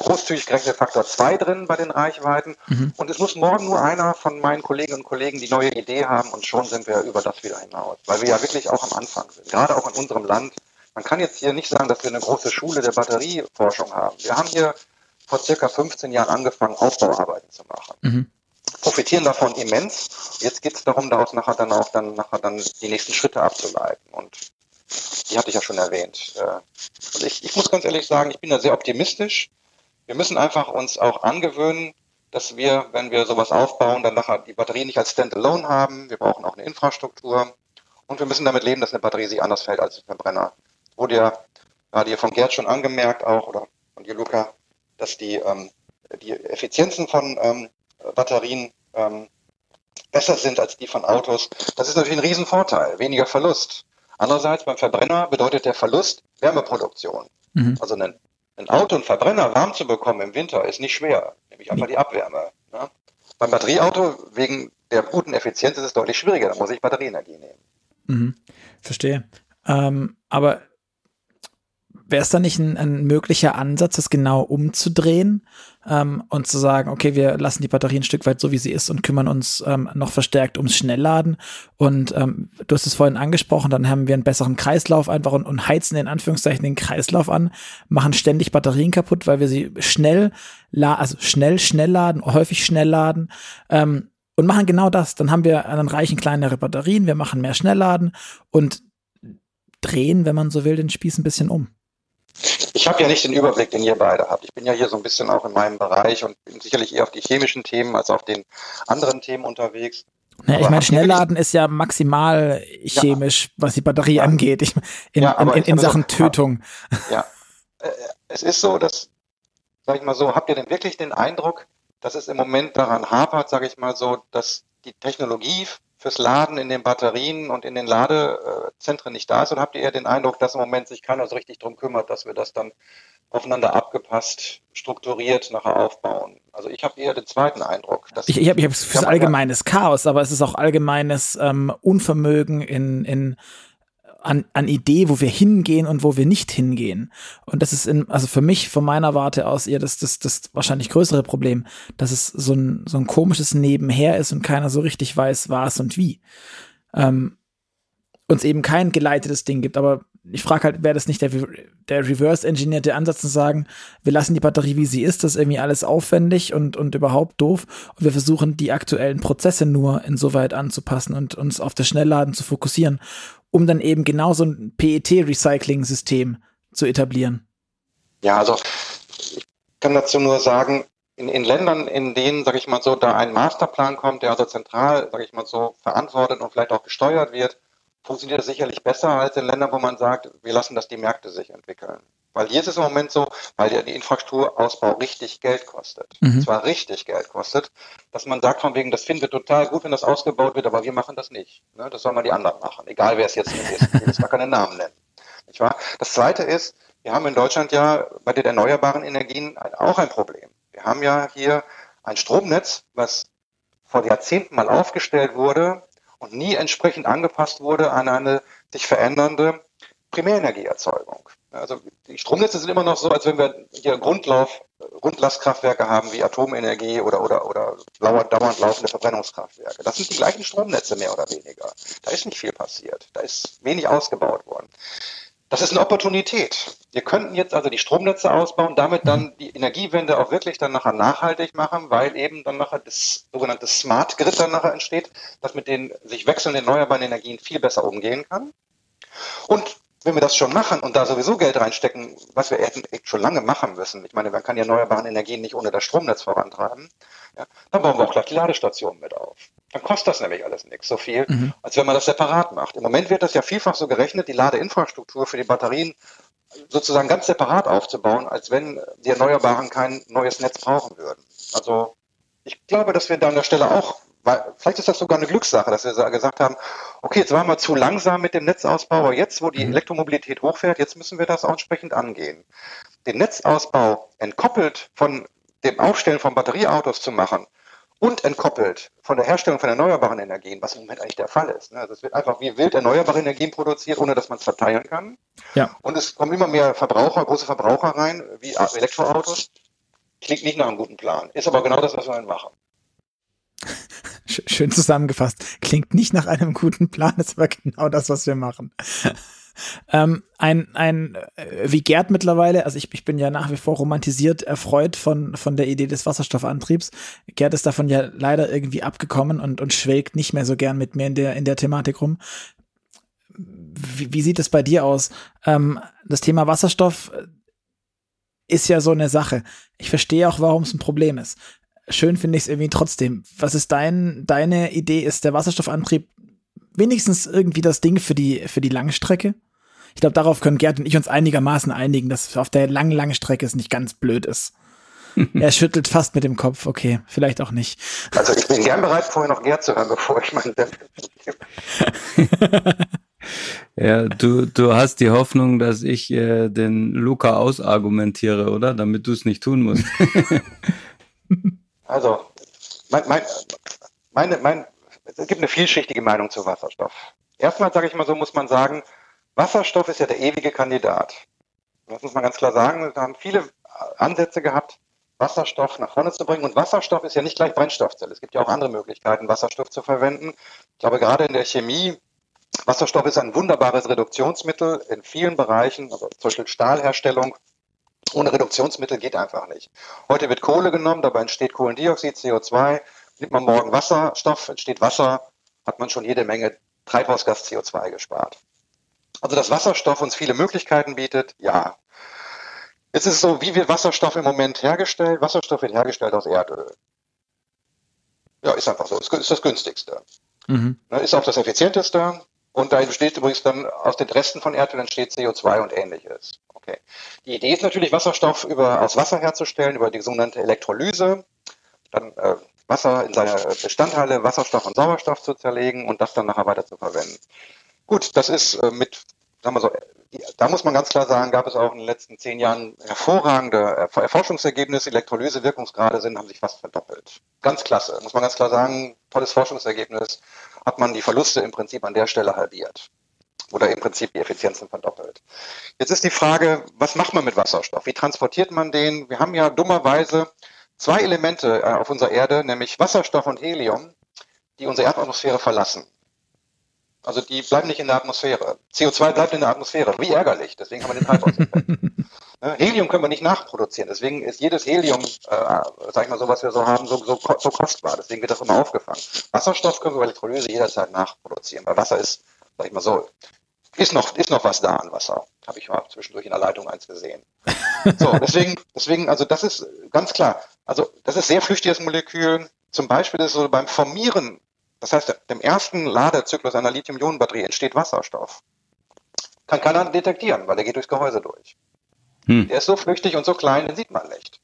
großzügig gerechnet Faktor 2 drin bei den Reichweiten. Mhm. Und es muss morgen nur einer von meinen Kolleginnen und Kollegen die neue Idee haben und schon sind wir über das wieder hinaus. Weil wir ja wirklich auch am Anfang sind. Gerade auch in unserem Land. Man kann jetzt hier nicht sagen, dass wir eine große Schule der Batterieforschung haben. Wir haben hier vor circa 15 Jahren angefangen, Aufbauarbeiten zu machen. Mhm. Profitieren davon immens. Jetzt geht es darum, daraus nachher dann auch dann nachher dann die nächsten Schritte abzuleiten. Und die hatte ich ja schon erwähnt. Äh, und ich, ich muss ganz ehrlich sagen, ich bin da sehr optimistisch. Wir müssen einfach uns auch angewöhnen, dass wir, wenn wir sowas aufbauen, dann nachher die Batterie nicht als Standalone haben. Wir brauchen auch eine Infrastruktur. Und wir müssen damit leben, dass eine Batterie sich anders fällt als ein Verbrenner. Wurde ja gerade hier von Gerd schon angemerkt auch, oder von dir, Luca, dass die, ähm, die Effizienzen von ähm, Batterien ähm, besser sind als die von Autos. Das ist natürlich ein Riesenvorteil, weniger Verlust. Andererseits beim Verbrenner bedeutet der Verlust Wärmeproduktion. Mhm. Also ein ein Auto, einen Verbrenner warm zu bekommen im Winter ist nicht schwer, nämlich einfach die Abwärme. Ne? Beim Batterieauto wegen der guten Effizienz ist es deutlich schwieriger, da muss ich Batterieenergie nehmen. Mhm. Verstehe. Ähm, aber wäre es da nicht ein, ein, möglicher Ansatz, das genau umzudrehen ähm, und zu sagen, okay, wir lassen die Batterie ein Stück weit so, wie sie ist und kümmern uns ähm, noch verstärkt ums Schnellladen. Und ähm, du hast es vorhin angesprochen, dann haben wir einen besseren Kreislauf einfach und, und heizen in Anführungszeichen den Kreislauf an, machen ständig Batterien kaputt, weil wir sie schnell, also schnell, schnell laden, häufig schnell laden. Ähm, und machen genau das. Dann haben wir, dann reichen kleinere Batterien, wir machen mehr Schnellladen und drehen, wenn man so will, den Spieß ein bisschen um. Ich habe ja nicht den Überblick, den ihr beide habt. Ich bin ja hier so ein bisschen auch in meinem Bereich und bin sicherlich eher auf die chemischen Themen als auf den anderen Themen unterwegs. Ja, ich meine, Schnellladen ist ja maximal chemisch, ja. was die Batterie ja. angeht. Ich, in, in, in, in Sachen so, Tötung. Ja, äh, es ist so, dass, sag ich mal so, habt ihr denn wirklich den Eindruck, dass es im Moment daran hapert, sage ich mal so, dass die Technologie fürs Laden in den Batterien und in den Ladezentren nicht da ist? Oder habt ihr eher den Eindruck, dass im Moment sich keiner so richtig drum kümmert, dass wir das dann aufeinander abgepasst, strukturiert nachher aufbauen? Also ich habe eher den zweiten Eindruck. Dass ich ich habe ich hab fürs allgemeines Chaos, aber es ist auch allgemeines ähm, Unvermögen in, in an, an Idee, wo wir hingehen und wo wir nicht hingehen. Und das ist in, also für mich, von meiner Warte aus, eher das, das, das wahrscheinlich größere Problem, dass es so ein, so ein komisches Nebenher ist und keiner so richtig weiß, was und wie. Ähm, uns eben kein geleitetes Ding gibt, aber ich frage halt, wäre das nicht der, der reverse-engineerte Ansatz zu sagen, wir lassen die Batterie wie sie ist, das ist irgendwie alles aufwendig und, und überhaupt doof und wir versuchen die aktuellen Prozesse nur insoweit anzupassen und uns auf das Schnellladen zu fokussieren um dann eben genau so ein PET-Recycling-System zu etablieren? Ja, also ich kann dazu nur sagen, in, in Ländern, in denen, sage ich mal so, da ein Masterplan kommt, der also zentral, sage ich mal so, verantwortet und vielleicht auch gesteuert wird, funktioniert das sicherlich besser als in Ländern, wo man sagt, wir lassen das die Märkte sich entwickeln. Weil hier ist es im Moment so, weil der die Infrastrukturausbau richtig Geld kostet. Mhm. Zwar richtig Geld kostet, dass man sagt von wegen, das finden wir total gut, wenn das ausgebaut wird, aber wir machen das nicht. Ne? Das sollen mal die anderen machen. Egal wer es jetzt ist. Ich will jetzt gar keinen Namen nennen. Nicht wahr? Das zweite ist, wir haben in Deutschland ja bei den erneuerbaren Energien auch ein Problem. Wir haben ja hier ein Stromnetz, was vor Jahrzehnten mal aufgestellt wurde und nie entsprechend angepasst wurde an eine sich verändernde Primärenergieerzeugung. Also die Stromnetze sind immer noch so, als wenn wir hier Grundlauf, Grundlastkraftwerke haben wie Atomenergie oder, oder, oder dauernd laufende Verbrennungskraftwerke. Das sind die gleichen Stromnetze mehr oder weniger. Da ist nicht viel passiert. Da ist wenig ausgebaut worden. Das ist eine Opportunität. Wir könnten jetzt also die Stromnetze ausbauen, damit dann die Energiewende auch wirklich dann nachher nachhaltig machen, weil eben dann nachher das sogenannte Smart Grid dann nachher entsteht, das mit den sich wechselnden erneuerbaren Energien viel besser umgehen kann. Und wenn wir das schon machen und da sowieso Geld reinstecken, was wir hätten schon lange machen müssen, ich meine, man kann ja erneuerbare Energien nicht ohne das Stromnetz vorantreiben, ja, dann bauen wir auch gleich die Ladestationen mit auf. Dann kostet das nämlich alles nichts so viel, mhm. als wenn man das separat macht. Im Moment wird das ja vielfach so gerechnet, die Ladeinfrastruktur für die Batterien sozusagen ganz separat aufzubauen, als wenn die Erneuerbaren kein neues Netz brauchen würden. Also ich glaube, dass wir da an der Stelle auch weil, vielleicht ist das sogar eine Glückssache, dass wir gesagt haben, okay, jetzt waren wir zu langsam mit dem Netzausbau, aber jetzt, wo die mhm. Elektromobilität hochfährt, jetzt müssen wir das auch entsprechend angehen. Den Netzausbau entkoppelt von dem Aufstellen von Batterieautos zu machen und entkoppelt von der Herstellung von erneuerbaren Energien, was im Moment eigentlich der Fall ist. Ne? Also es wird einfach wie wild erneuerbare Energien produziert, ohne dass man es verteilen kann. Ja. Und es kommen immer mehr Verbraucher, große Verbraucher rein, wie Elektroautos. Klingt nicht nach einem guten Plan. Ist aber genau das, was wir machen. (laughs) Schön zusammengefasst. Klingt nicht nach einem guten Plan, ist aber genau das, was wir machen. (laughs) ähm, ein, ein, äh, wie Gerd mittlerweile, also ich, ich bin ja nach wie vor romantisiert erfreut von, von der Idee des Wasserstoffantriebs. Gerd ist davon ja leider irgendwie abgekommen und, und schwelgt nicht mehr so gern mit mir in der, in der Thematik rum. Wie, wie sieht es bei dir aus? Ähm, das Thema Wasserstoff ist ja so eine Sache. Ich verstehe auch, warum es ein Problem ist schön finde ich es irgendwie trotzdem. Was ist dein, deine Idee? Ist der Wasserstoffantrieb wenigstens irgendwie das Ding für die, für die Langstrecke? Ich glaube, darauf können Gerd und ich uns einigermaßen einigen, dass auf der langen, langen Strecke es nicht ganz blöd ist. (laughs) er schüttelt fast mit dem Kopf. Okay, vielleicht auch nicht. Also ich bin gern bereit, vorher noch Gerd zu hören, bevor ich meinen (laughs) Ja, du, du hast die Hoffnung, dass ich äh, den Luca ausargumentiere, oder? Damit du es nicht tun musst. (laughs) Also, mein, mein, meine, mein, es gibt eine vielschichtige Meinung zu Wasserstoff. Erstmal sage ich mal so, muss man sagen, Wasserstoff ist ja der ewige Kandidat. Das muss man ganz klar sagen. Wir haben viele Ansätze gehabt, Wasserstoff nach vorne zu bringen. Und Wasserstoff ist ja nicht gleich Brennstoffzelle. Es gibt ja auch andere Möglichkeiten, Wasserstoff zu verwenden. Ich glaube, gerade in der Chemie, Wasserstoff ist ein wunderbares Reduktionsmittel in vielen Bereichen, also zum Beispiel Stahlherstellung, ohne Reduktionsmittel geht einfach nicht. Heute wird Kohle genommen, dabei entsteht Kohlendioxid, CO2. Nimmt man morgen Wasserstoff, entsteht Wasser, hat man schon jede Menge Treibhausgas CO2 gespart. Also dass Wasserstoff uns viele Möglichkeiten bietet, ja. Jetzt ist es so, wie wird Wasserstoff im Moment hergestellt? Wasserstoff wird hergestellt aus Erdöl. Ja, ist einfach so. Ist das günstigste. Mhm. Ne, ist auch das effizienteste. Und da entsteht übrigens dann aus den Resten von Erdöl entsteht CO2 und ähnliches. Okay. Die Idee ist natürlich, Wasserstoff über, aus Wasser herzustellen, über die sogenannte Elektrolyse. Dann äh, Wasser in seine Bestandteile, Wasserstoff und Sauerstoff zu zerlegen und das dann nachher weiter zu verwenden. Gut, das ist äh, mit, sagen wir so, da muss man ganz klar sagen, gab es auch in den letzten zehn Jahren hervorragende Forschungsergebnisse. Elektrolysewirkungsgrade sind, haben sich fast verdoppelt. Ganz klasse, muss man ganz klar sagen, tolles Forschungsergebnis hat man die Verluste im Prinzip an der Stelle halbiert. Oder im Prinzip die Effizienzen verdoppelt. Jetzt ist die Frage, was macht man mit Wasserstoff? Wie transportiert man den? Wir haben ja dummerweise zwei Elemente äh, auf unserer Erde, nämlich Wasserstoff und Helium, die unsere Erdatmosphäre verlassen. Also die bleiben nicht in der Atmosphäre. CO2 bleibt in der Atmosphäre. Wie ärgerlich. Deswegen haben wir den Treibhauseffekt. (laughs) Ne, Helium können wir nicht nachproduzieren. Deswegen ist jedes Helium, äh, sag ich mal so, was wir so haben, so, so, so kostbar. Deswegen wird das immer aufgefangen. Wasserstoff können wir bei Elektrolyse jederzeit nachproduzieren. Weil Wasser ist, sag ich mal so, ist noch, ist noch was da an Wasser. Habe ich mal zwischendurch in der Leitung eins gesehen. (laughs) So, deswegen, deswegen, also das ist ganz klar. Also das ist sehr flüchtiges Molekül. Zum Beispiel ist es so beim Formieren, das heißt, dem ersten Ladezyklus einer Lithium-Ionen-Batterie entsteht Wasserstoff. Kann keiner detektieren, weil der geht durchs Gehäuse durch. Hm. Der ist so flüchtig und so klein, den sieht man nicht.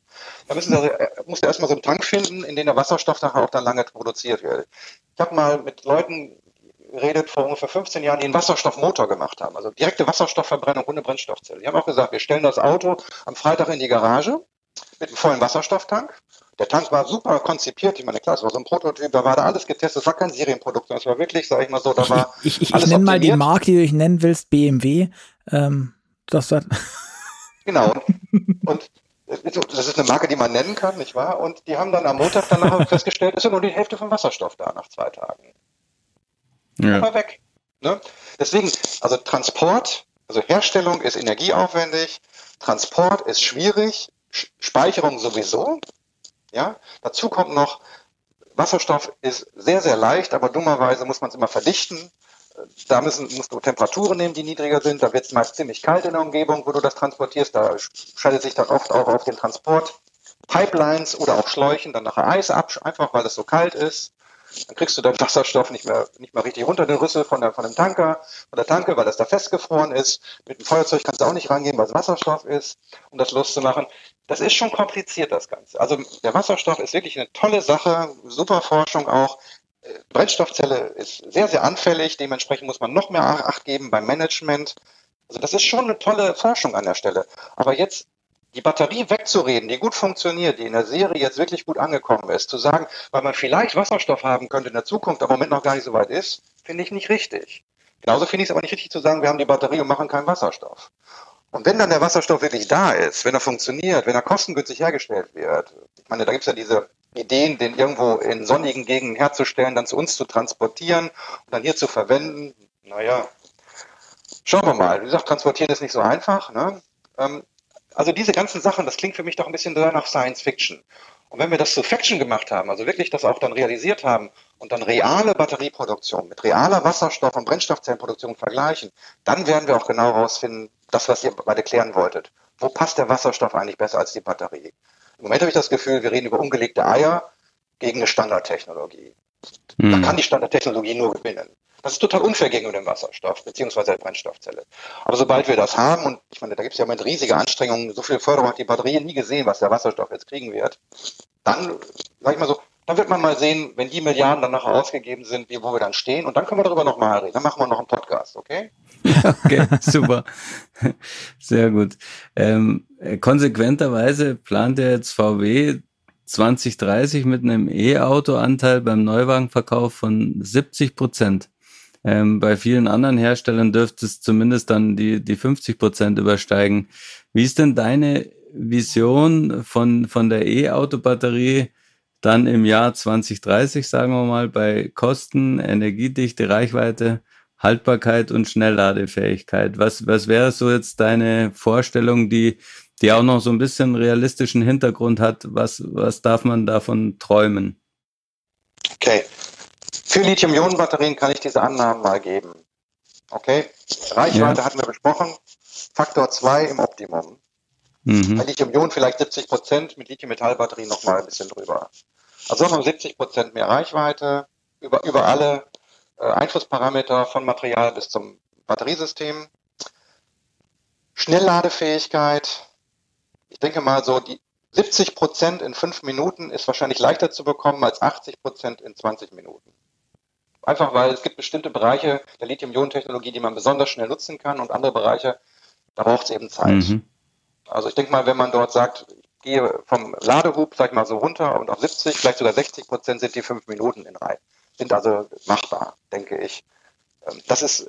Da müssen Sie, äh, muss er erstmal so einen Tank finden, in dem der Wasserstoff nachher auch dann lange produziert wird. Ich habe mal mit Leuten geredet vor ungefähr 15 Jahren, die einen Wasserstoffmotor gemacht haben, also direkte Wasserstoffverbrennung ohne Brennstoffzelle. Die haben auch gesagt, wir stellen das Auto am Freitag in die Garage, mit einem vollen Wasserstofftank. Der Tank war super konzipiert. Ich meine, klar, es war so ein Prototyp, da war da alles getestet. Es war kein Serienprodukt, es war wirklich, sag ich mal so, da war. Ich, ich, ich, ich nenne mal die Marke, die du nennen willst, BMW. Ähm, das war genau. Und, und das ist eine Marke, die man nennen kann, nicht wahr? Und die haben dann am Montag danach (laughs) festgestellt, es ist ja nur die Hälfte vom Wasserstoff da nach zwei Tagen. Ja. War weg. Ne? Deswegen, also Transport, also Herstellung ist energieaufwendig, Transport ist schwierig, Speicherung sowieso. Ja, dazu kommt noch, Wasserstoff ist sehr, sehr leicht, aber dummerweise muss man es immer verdichten. Da müssen, musst du Temperaturen nehmen, die niedriger sind. Da wird es meist ziemlich kalt in der Umgebung, wo du das transportierst. Da schaltet sich dann oft auch auf den Transport Pipelines oder auch Schläuchen dann nachher Eis ab, einfach weil es so kalt ist. Dann kriegst du deinen Wasserstoff nicht mehr, nicht mehr richtig runter den Rüssel von, der, von dem Tanker, von der Tanke, weil das da festgefroren ist. Mit dem Feuerzeug kannst du auch nicht rangehen, weil es Wasserstoff ist, um das loszumachen. Das ist schon kompliziert, das Ganze. Also der Wasserstoff ist wirklich eine tolle Sache, super Forschung auch. Brennstoffzelle ist sehr, sehr anfällig, dementsprechend muss man noch mehr Acht geben beim Management. Also das ist schon eine tolle Forschung an der Stelle. Aber jetzt die Batterie wegzureden, die gut funktioniert, die in der Serie jetzt wirklich gut angekommen ist, zu sagen, weil man vielleicht Wasserstoff haben könnte in der Zukunft, aber im Moment noch gar nicht so weit ist, finde ich nicht richtig. Genauso finde ich es aber nicht richtig zu sagen, wir haben die Batterie und machen keinen Wasserstoff. Und wenn dann der Wasserstoff wirklich da ist, wenn er funktioniert, wenn er kostengünstig hergestellt wird, ich meine, da gibt es ja diese Ideen, den irgendwo in sonnigen Gegenden herzustellen, dann zu uns zu transportieren und dann hier zu verwenden, naja, schauen wir mal. Wie gesagt, transportieren ist nicht so einfach. Ne? Ähm, also diese ganzen Sachen, das klingt für mich doch ein bisschen nach Science Fiction. Und wenn wir das zu Faction gemacht haben, also wirklich das auch dann realisiert haben und dann reale Batterieproduktion mit realer Wasserstoff- und Brennstoffzellenproduktion vergleichen, dann werden wir auch genau herausfinden, das, was ihr beide klären wolltet. Wo passt der Wasserstoff eigentlich besser als die Batterie? Im Moment habe ich das Gefühl, wir reden über ungelegte Eier gegen eine Standardtechnologie. Da kann die Standardtechnologie nur gewinnen. Das ist total unfair gegenüber dem Wasserstoff, beziehungsweise der Brennstoffzelle. Aber sobald wir das haben, und ich meine, da gibt es ja im Moment riesige Anstrengungen, so viel Förderung hat die Batterie nie gesehen, was der Wasserstoff jetzt kriegen wird, dann, sag ich mal so, dann wird man mal sehen, wenn die Milliarden dann nachher ausgegeben sind, wie, wo wir dann stehen, und dann können wir darüber nochmal reden. Dann machen wir noch einen Podcast, okay? (laughs) Okay, super. Sehr gut. Ähm, konsequenterweise plant ja jetzt VW 2030 mit einem E-Auto-Anteil beim Neuwagenverkauf von 70 Prozent. Ähm, bei vielen anderen Herstellern dürfte es zumindest dann die, die 50 Prozent übersteigen. Wie ist denn deine Vision von, von der E-Auto-Batterie dann im Jahr 2030, sagen wir mal, bei Kosten, Energiedichte, Reichweite, Haltbarkeit und Schnellladefähigkeit? Was, was wäre so jetzt deine Vorstellung, die, die auch noch so ein bisschen realistischen Hintergrund hat? Was, was darf man davon träumen? Okay, für Lithium-Ionen-Batterien kann ich diese Annahmen mal geben. Okay? Reichweite ja. hatten wir besprochen. Faktor 2 im Optimum. Mhm. Bei Lithium-Ionen vielleicht 70 Prozent, mit Lithium-Metall-Batterien nochmal ein bisschen drüber. Also nochmal 70 Prozent mehr Reichweite über, über alle äh, Einflussparameter von Material bis zum Batteriesystem. Schnellladefähigkeit. Ich denke mal so, die 70 Prozent in fünf Minuten ist wahrscheinlich leichter zu bekommen als 80 Prozent in 20 Minuten. Einfach weil es gibt bestimmte Bereiche der Lithium-Ionen-Technologie, die man besonders schnell nutzen kann und andere Bereiche, da braucht es eben Zeit. Mhm. Also ich denke mal, wenn man dort sagt, ich gehe vom Ladehub, sag ich mal so runter und auf 70, vielleicht sogar 60 Prozent sind die fünf Minuten in Reihe. Sind also machbar, denke ich. Ähm, das ist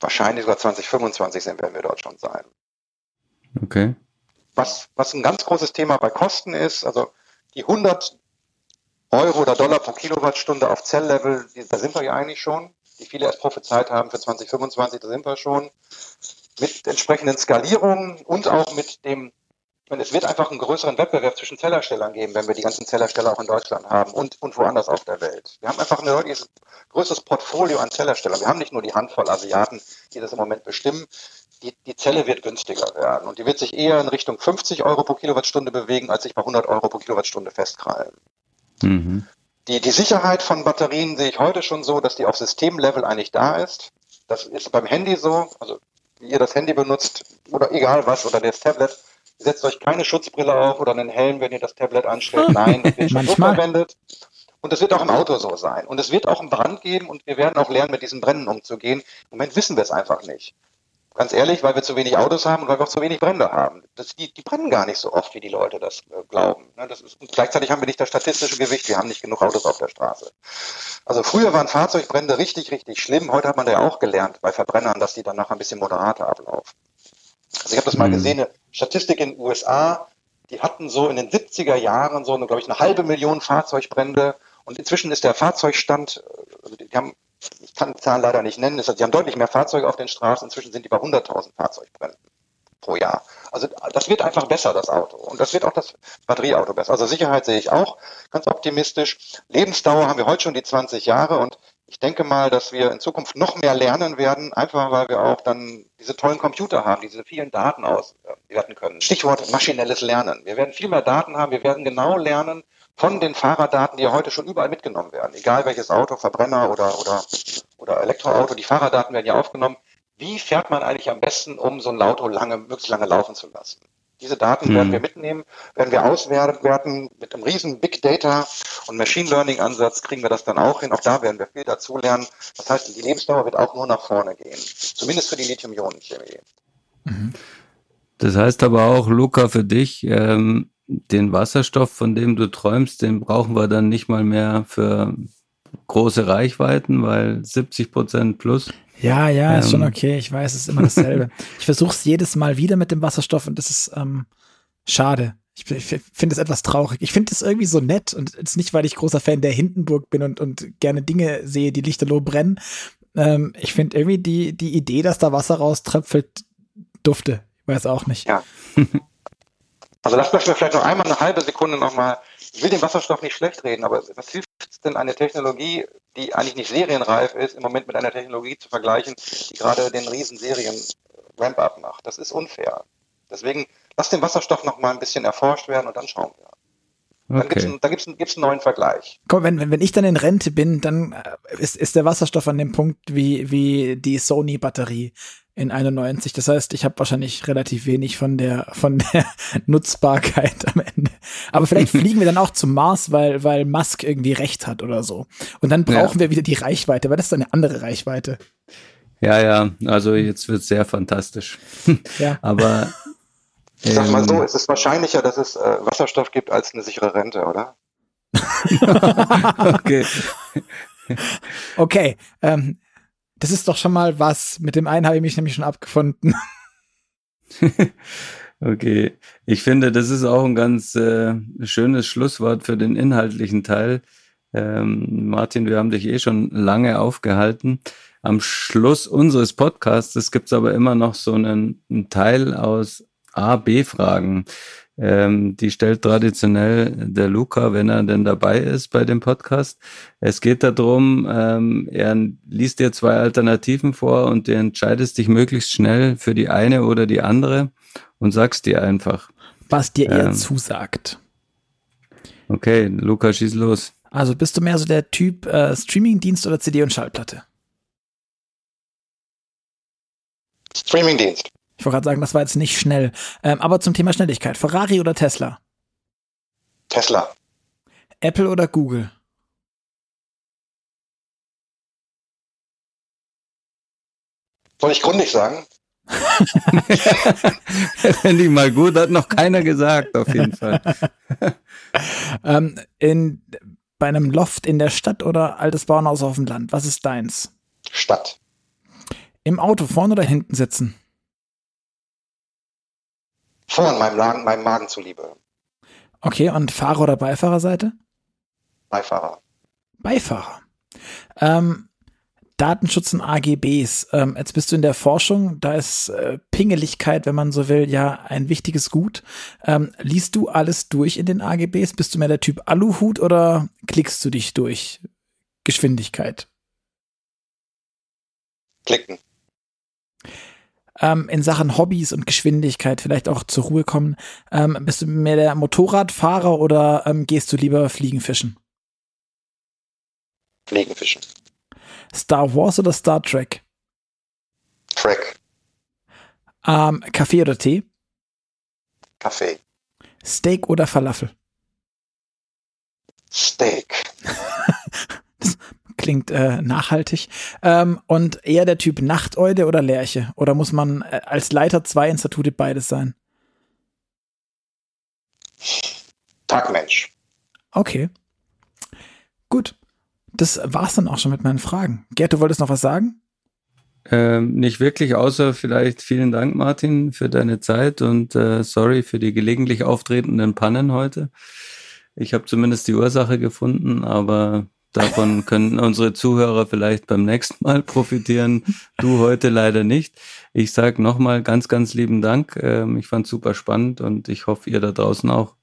wahrscheinlich sogar 2025 sind, werden wir dort schon sein. Okay. Was, was ein ganz großes Thema bei Kosten ist, also die 100 Euro oder Dollar pro Kilowattstunde auf Zelllevel, da sind wir ja eigentlich schon, die viele erst prophezeit haben für 2025, da sind wir schon. Mit entsprechenden Skalierungen und auch mit dem, meine, es wird einfach einen größeren Wettbewerb zwischen Zellerstellern geben, wenn wir die ganzen Zellersteller auch in Deutschland haben und, und woanders auf der Welt. Wir haben einfach ein deutliches, größeres Portfolio an Zellerstellern. Wir haben nicht nur die Handvoll Asiaten, die das im Moment bestimmen. Die, die Zelle wird günstiger werden und die wird sich eher in Richtung 50 Euro pro Kilowattstunde bewegen, als sich bei 100 Euro pro Kilowattstunde festkrallen. Mhm. Die, die Sicherheit von Batterien sehe ich heute schon so, dass die auf Systemlevel eigentlich da ist. Das ist beim Handy so, also wie ihr das Handy benutzt oder egal was oder das Tablet, setzt euch keine Schutzbrille auf oder einen Helm, wenn ihr das Tablet anstellt. (laughs) Nein, das wird schon so verwendet. Und es wird auch im Auto so sein. Und es wird auch einen Brand geben und wir werden auch lernen, mit diesen Brennen umzugehen. Im Moment wissen wir es einfach nicht. Ganz ehrlich, weil wir zu wenig Autos haben und weil wir auch zu wenig Brände haben. Das, die, die brennen gar nicht so oft, wie die Leute das äh, glauben. Ne, das ist, und gleichzeitig haben wir nicht das statistische Gewicht, wir haben nicht genug Autos auf der Straße. Also früher waren Fahrzeugbrände richtig, richtig schlimm. Heute hat man ja auch gelernt bei Verbrennern, dass die dann noch ein bisschen moderater ablaufen. Also ich habe das mal mhm. gesehen, eine Statistik in den USA, die hatten so in den 70er Jahren so, eine, glaube ich, eine halbe Million Fahrzeugbrände und inzwischen ist der Fahrzeugstand, äh, also die haben ich kann Zahlen leider nicht nennen, sie haben deutlich mehr Fahrzeuge auf den Straßen, inzwischen sind die bei 100.000 Fahrzeugbränden pro Jahr. Also das wird einfach besser, das Auto. Und das wird auch das Batterieauto besser. Also Sicherheit sehe ich auch ganz optimistisch. Lebensdauer haben wir heute schon die 20 Jahre und ich denke mal, dass wir in Zukunft noch mehr lernen werden, einfach weil wir auch dann diese tollen Computer haben, diese vielen Daten auswerten können. Stichwort maschinelles Lernen. Wir werden viel mehr Daten haben, wir werden genau lernen, von den Fahrerdaten, die ja heute schon überall mitgenommen werden, egal welches Auto, Verbrenner oder, oder, oder Elektroauto, die Fahrerdaten werden ja aufgenommen. Wie fährt man eigentlich am besten, um so ein Auto lange, möglichst lange laufen zu lassen? Diese Daten werden hm. wir mitnehmen, werden wir auswerten mit einem riesen Big Data und Machine Learning Ansatz kriegen wir das dann auch hin. Auch da werden wir viel dazulernen. Das heißt, die Lebensdauer wird auch nur nach vorne gehen. Zumindest für die Lithium-Ionen-Chemie. Mhm. Das heißt aber auch, Luca, für dich, ähm, den Wasserstoff, von dem du träumst, den brauchen wir dann nicht mal mehr für große Reichweiten, weil 70 Prozent plus. Ja, ja, ähm, ist schon okay. Ich weiß, es ist immer dasselbe. (laughs) ich versuche es jedes Mal wieder mit dem Wasserstoff und das ist ähm, schade. Ich, ich finde es etwas traurig. Ich finde es irgendwie so nett und es ist nicht, weil ich großer Fan der Hindenburg bin und, und gerne Dinge sehe, die lichterloh brennen. Ähm, ich finde irgendwie die, die Idee, dass da Wasser rauströpfelt, dufte. Ich weiß auch nicht. Ja. (laughs) Also das möchten wir vielleicht noch einmal eine halbe Sekunde nochmal, ich will den Wasserstoff nicht schlecht reden, aber was hilft denn eine Technologie, die eigentlich nicht serienreif ist, im Moment mit einer Technologie zu vergleichen, die gerade den riesen Serien Ramp-up macht? Das ist unfair. Deswegen lass den Wasserstoff noch mal ein bisschen erforscht werden und dann schauen wir. Dann okay. gibt's, da gibt es einen neuen Vergleich. Komm, wenn, wenn, wenn ich dann in Rente bin, dann äh, ist, ist der Wasserstoff an dem Punkt wie, wie die Sony-Batterie in 91. Das heißt, ich habe wahrscheinlich relativ wenig von der von der (laughs) Nutzbarkeit am Ende. Aber vielleicht (laughs) fliegen wir dann auch zum Mars, weil weil Musk irgendwie recht hat oder so. Und dann brauchen ja. wir wieder die Reichweite, weil das ist eine andere Reichweite. Ja, ja, also jetzt wird sehr fantastisch. (laughs) Ja. Aber ich sag mal so, ähm, es ist wahrscheinlicher, dass es äh, Wasserstoff gibt als eine sichere Rente, oder? okay. okay. Ähm, das ist doch schon mal was. Mit dem einen habe ich mich nämlich schon abgefunden. (laughs) okay. Ich finde, das ist auch ein ganz äh, schönes Schlusswort für den inhaltlichen Teil. Ähm, Martin, wir haben dich eh schon lange aufgehalten. Am Schluss unseres Podcasts gibt es aber immer noch so einen, einen Teil aus A-B-Fragen. Ähm, die stellt traditionell der Luca, wenn er denn dabei ist bei dem Podcast. Es geht darum, ähm, er liest dir zwei Alternativen vor und du entscheidest dich möglichst schnell für die eine oder die andere und sagst dir einfach. Was dir eher ähm, zusagt. Okay, Luca, schieß los. Also bist du mehr so der Typ äh, Streamingdienst oder CD und Schallplatte? Streamingdienst. Ich wollte gerade sagen, das war jetzt nicht schnell. Ähm, aber zum Thema Schnelligkeit. Ferrari oder Tesla? Tesla. Apple oder Google? Soll ich grundig sagen? (laughs) Finde ich mal gut, hat noch keiner gesagt, auf jeden Fall. (laughs) ähm, in, bei einem Loft in der Stadt oder altes Bauernhaus auf dem Land? Was ist deins? Stadt. Im Auto vorne oder hinten sitzen? Vorn, meinem, Magen, meinem Magen zuliebe. Okay, und Fahrer- oder Beifahrerseite? Beifahrer. Beifahrer. Ähm, Datenschutz und AGBs. Ähm, jetzt bist du in der Forschung, da ist äh, Pingeligkeit, wenn man so will, ja ein wichtiges Gut. Ähm, liest du alles durch in den AGBs? Bist du mehr der Typ Aluhut oder klickst du dich durch? Geschwindigkeit. Klicken ähm, in Sachen Hobbys und Geschwindigkeit vielleicht auch zur Ruhe kommen. Ähm, bist du mehr der Motorradfahrer oder ähm, gehst du lieber Fliegenfischen? Fliegenfischen. Star Wars oder Star Trek? Trek. Ähm, Kaffee oder Tee? Kaffee. Steak oder Falafel? Steak. (laughs) klingt äh, nachhaltig. Ähm, und eher der Typ Nachteule oder Lerche? Oder muss man äh, als Leiter zwei Institute beides sein? Tagmensch. Okay. Gut. Das war's dann auch schon mit meinen Fragen. Gerd, du wolltest noch was sagen? Ähm, nicht wirklich, außer vielleicht vielen Dank, Martin, für deine Zeit und äh, sorry für die gelegentlich auftretenden Pannen heute. Ich habe zumindest die Ursache gefunden, aber davon können unsere Zuhörer vielleicht beim nächsten Mal profitieren. Du heute leider nicht. Ich sage nochmal ganz, ganz lieben Dank. Ähm, ich fand super spannend und ich hoffe, ihr da draußen auch.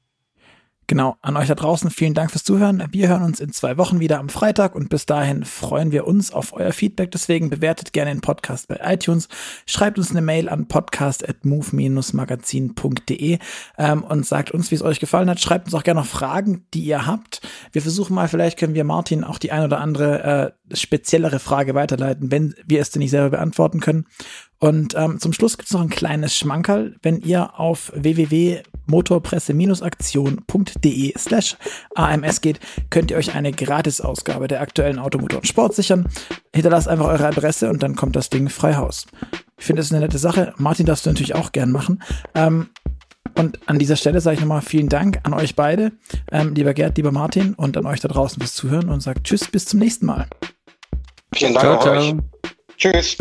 Genau, an euch da draußen vielen Dank fürs Zuhören. Wir hören uns in zwei Wochen wieder am Freitag und bis dahin freuen wir uns auf euer Feedback. Deswegen bewertet gerne den Podcast bei iTunes, schreibt uns eine Mail an podcast.move-magazin.de ähm, und sagt uns, wie es euch gefallen hat. Schreibt uns auch gerne noch Fragen, die ihr habt. Wir versuchen mal, vielleicht können wir Martin auch die ein oder andere äh, speziellere Frage weiterleiten, wenn wir es denn nicht selber beantworten können. Und ähm, zum Schluss gibt es noch ein kleines Schmankerl, wenn ihr auf www.motorpresse-aktion.de slash AMS geht, könnt ihr euch eine Gratisausgabe der aktuellen Automotor und Sport sichern. Hinterlasst einfach eure Adresse und dann kommt das Ding frei Haus. Ich finde, das ist eine nette Sache. Martin darfst du natürlich auch gern machen. Ähm, und an dieser Stelle sage ich nochmal vielen Dank an euch beide, ähm, lieber Gerd, lieber Martin und an euch da draußen fürs Zuhören und sagt Tschüss, bis zum nächsten Mal. Vielen Dank ciao, ciao. euch. Tschüss.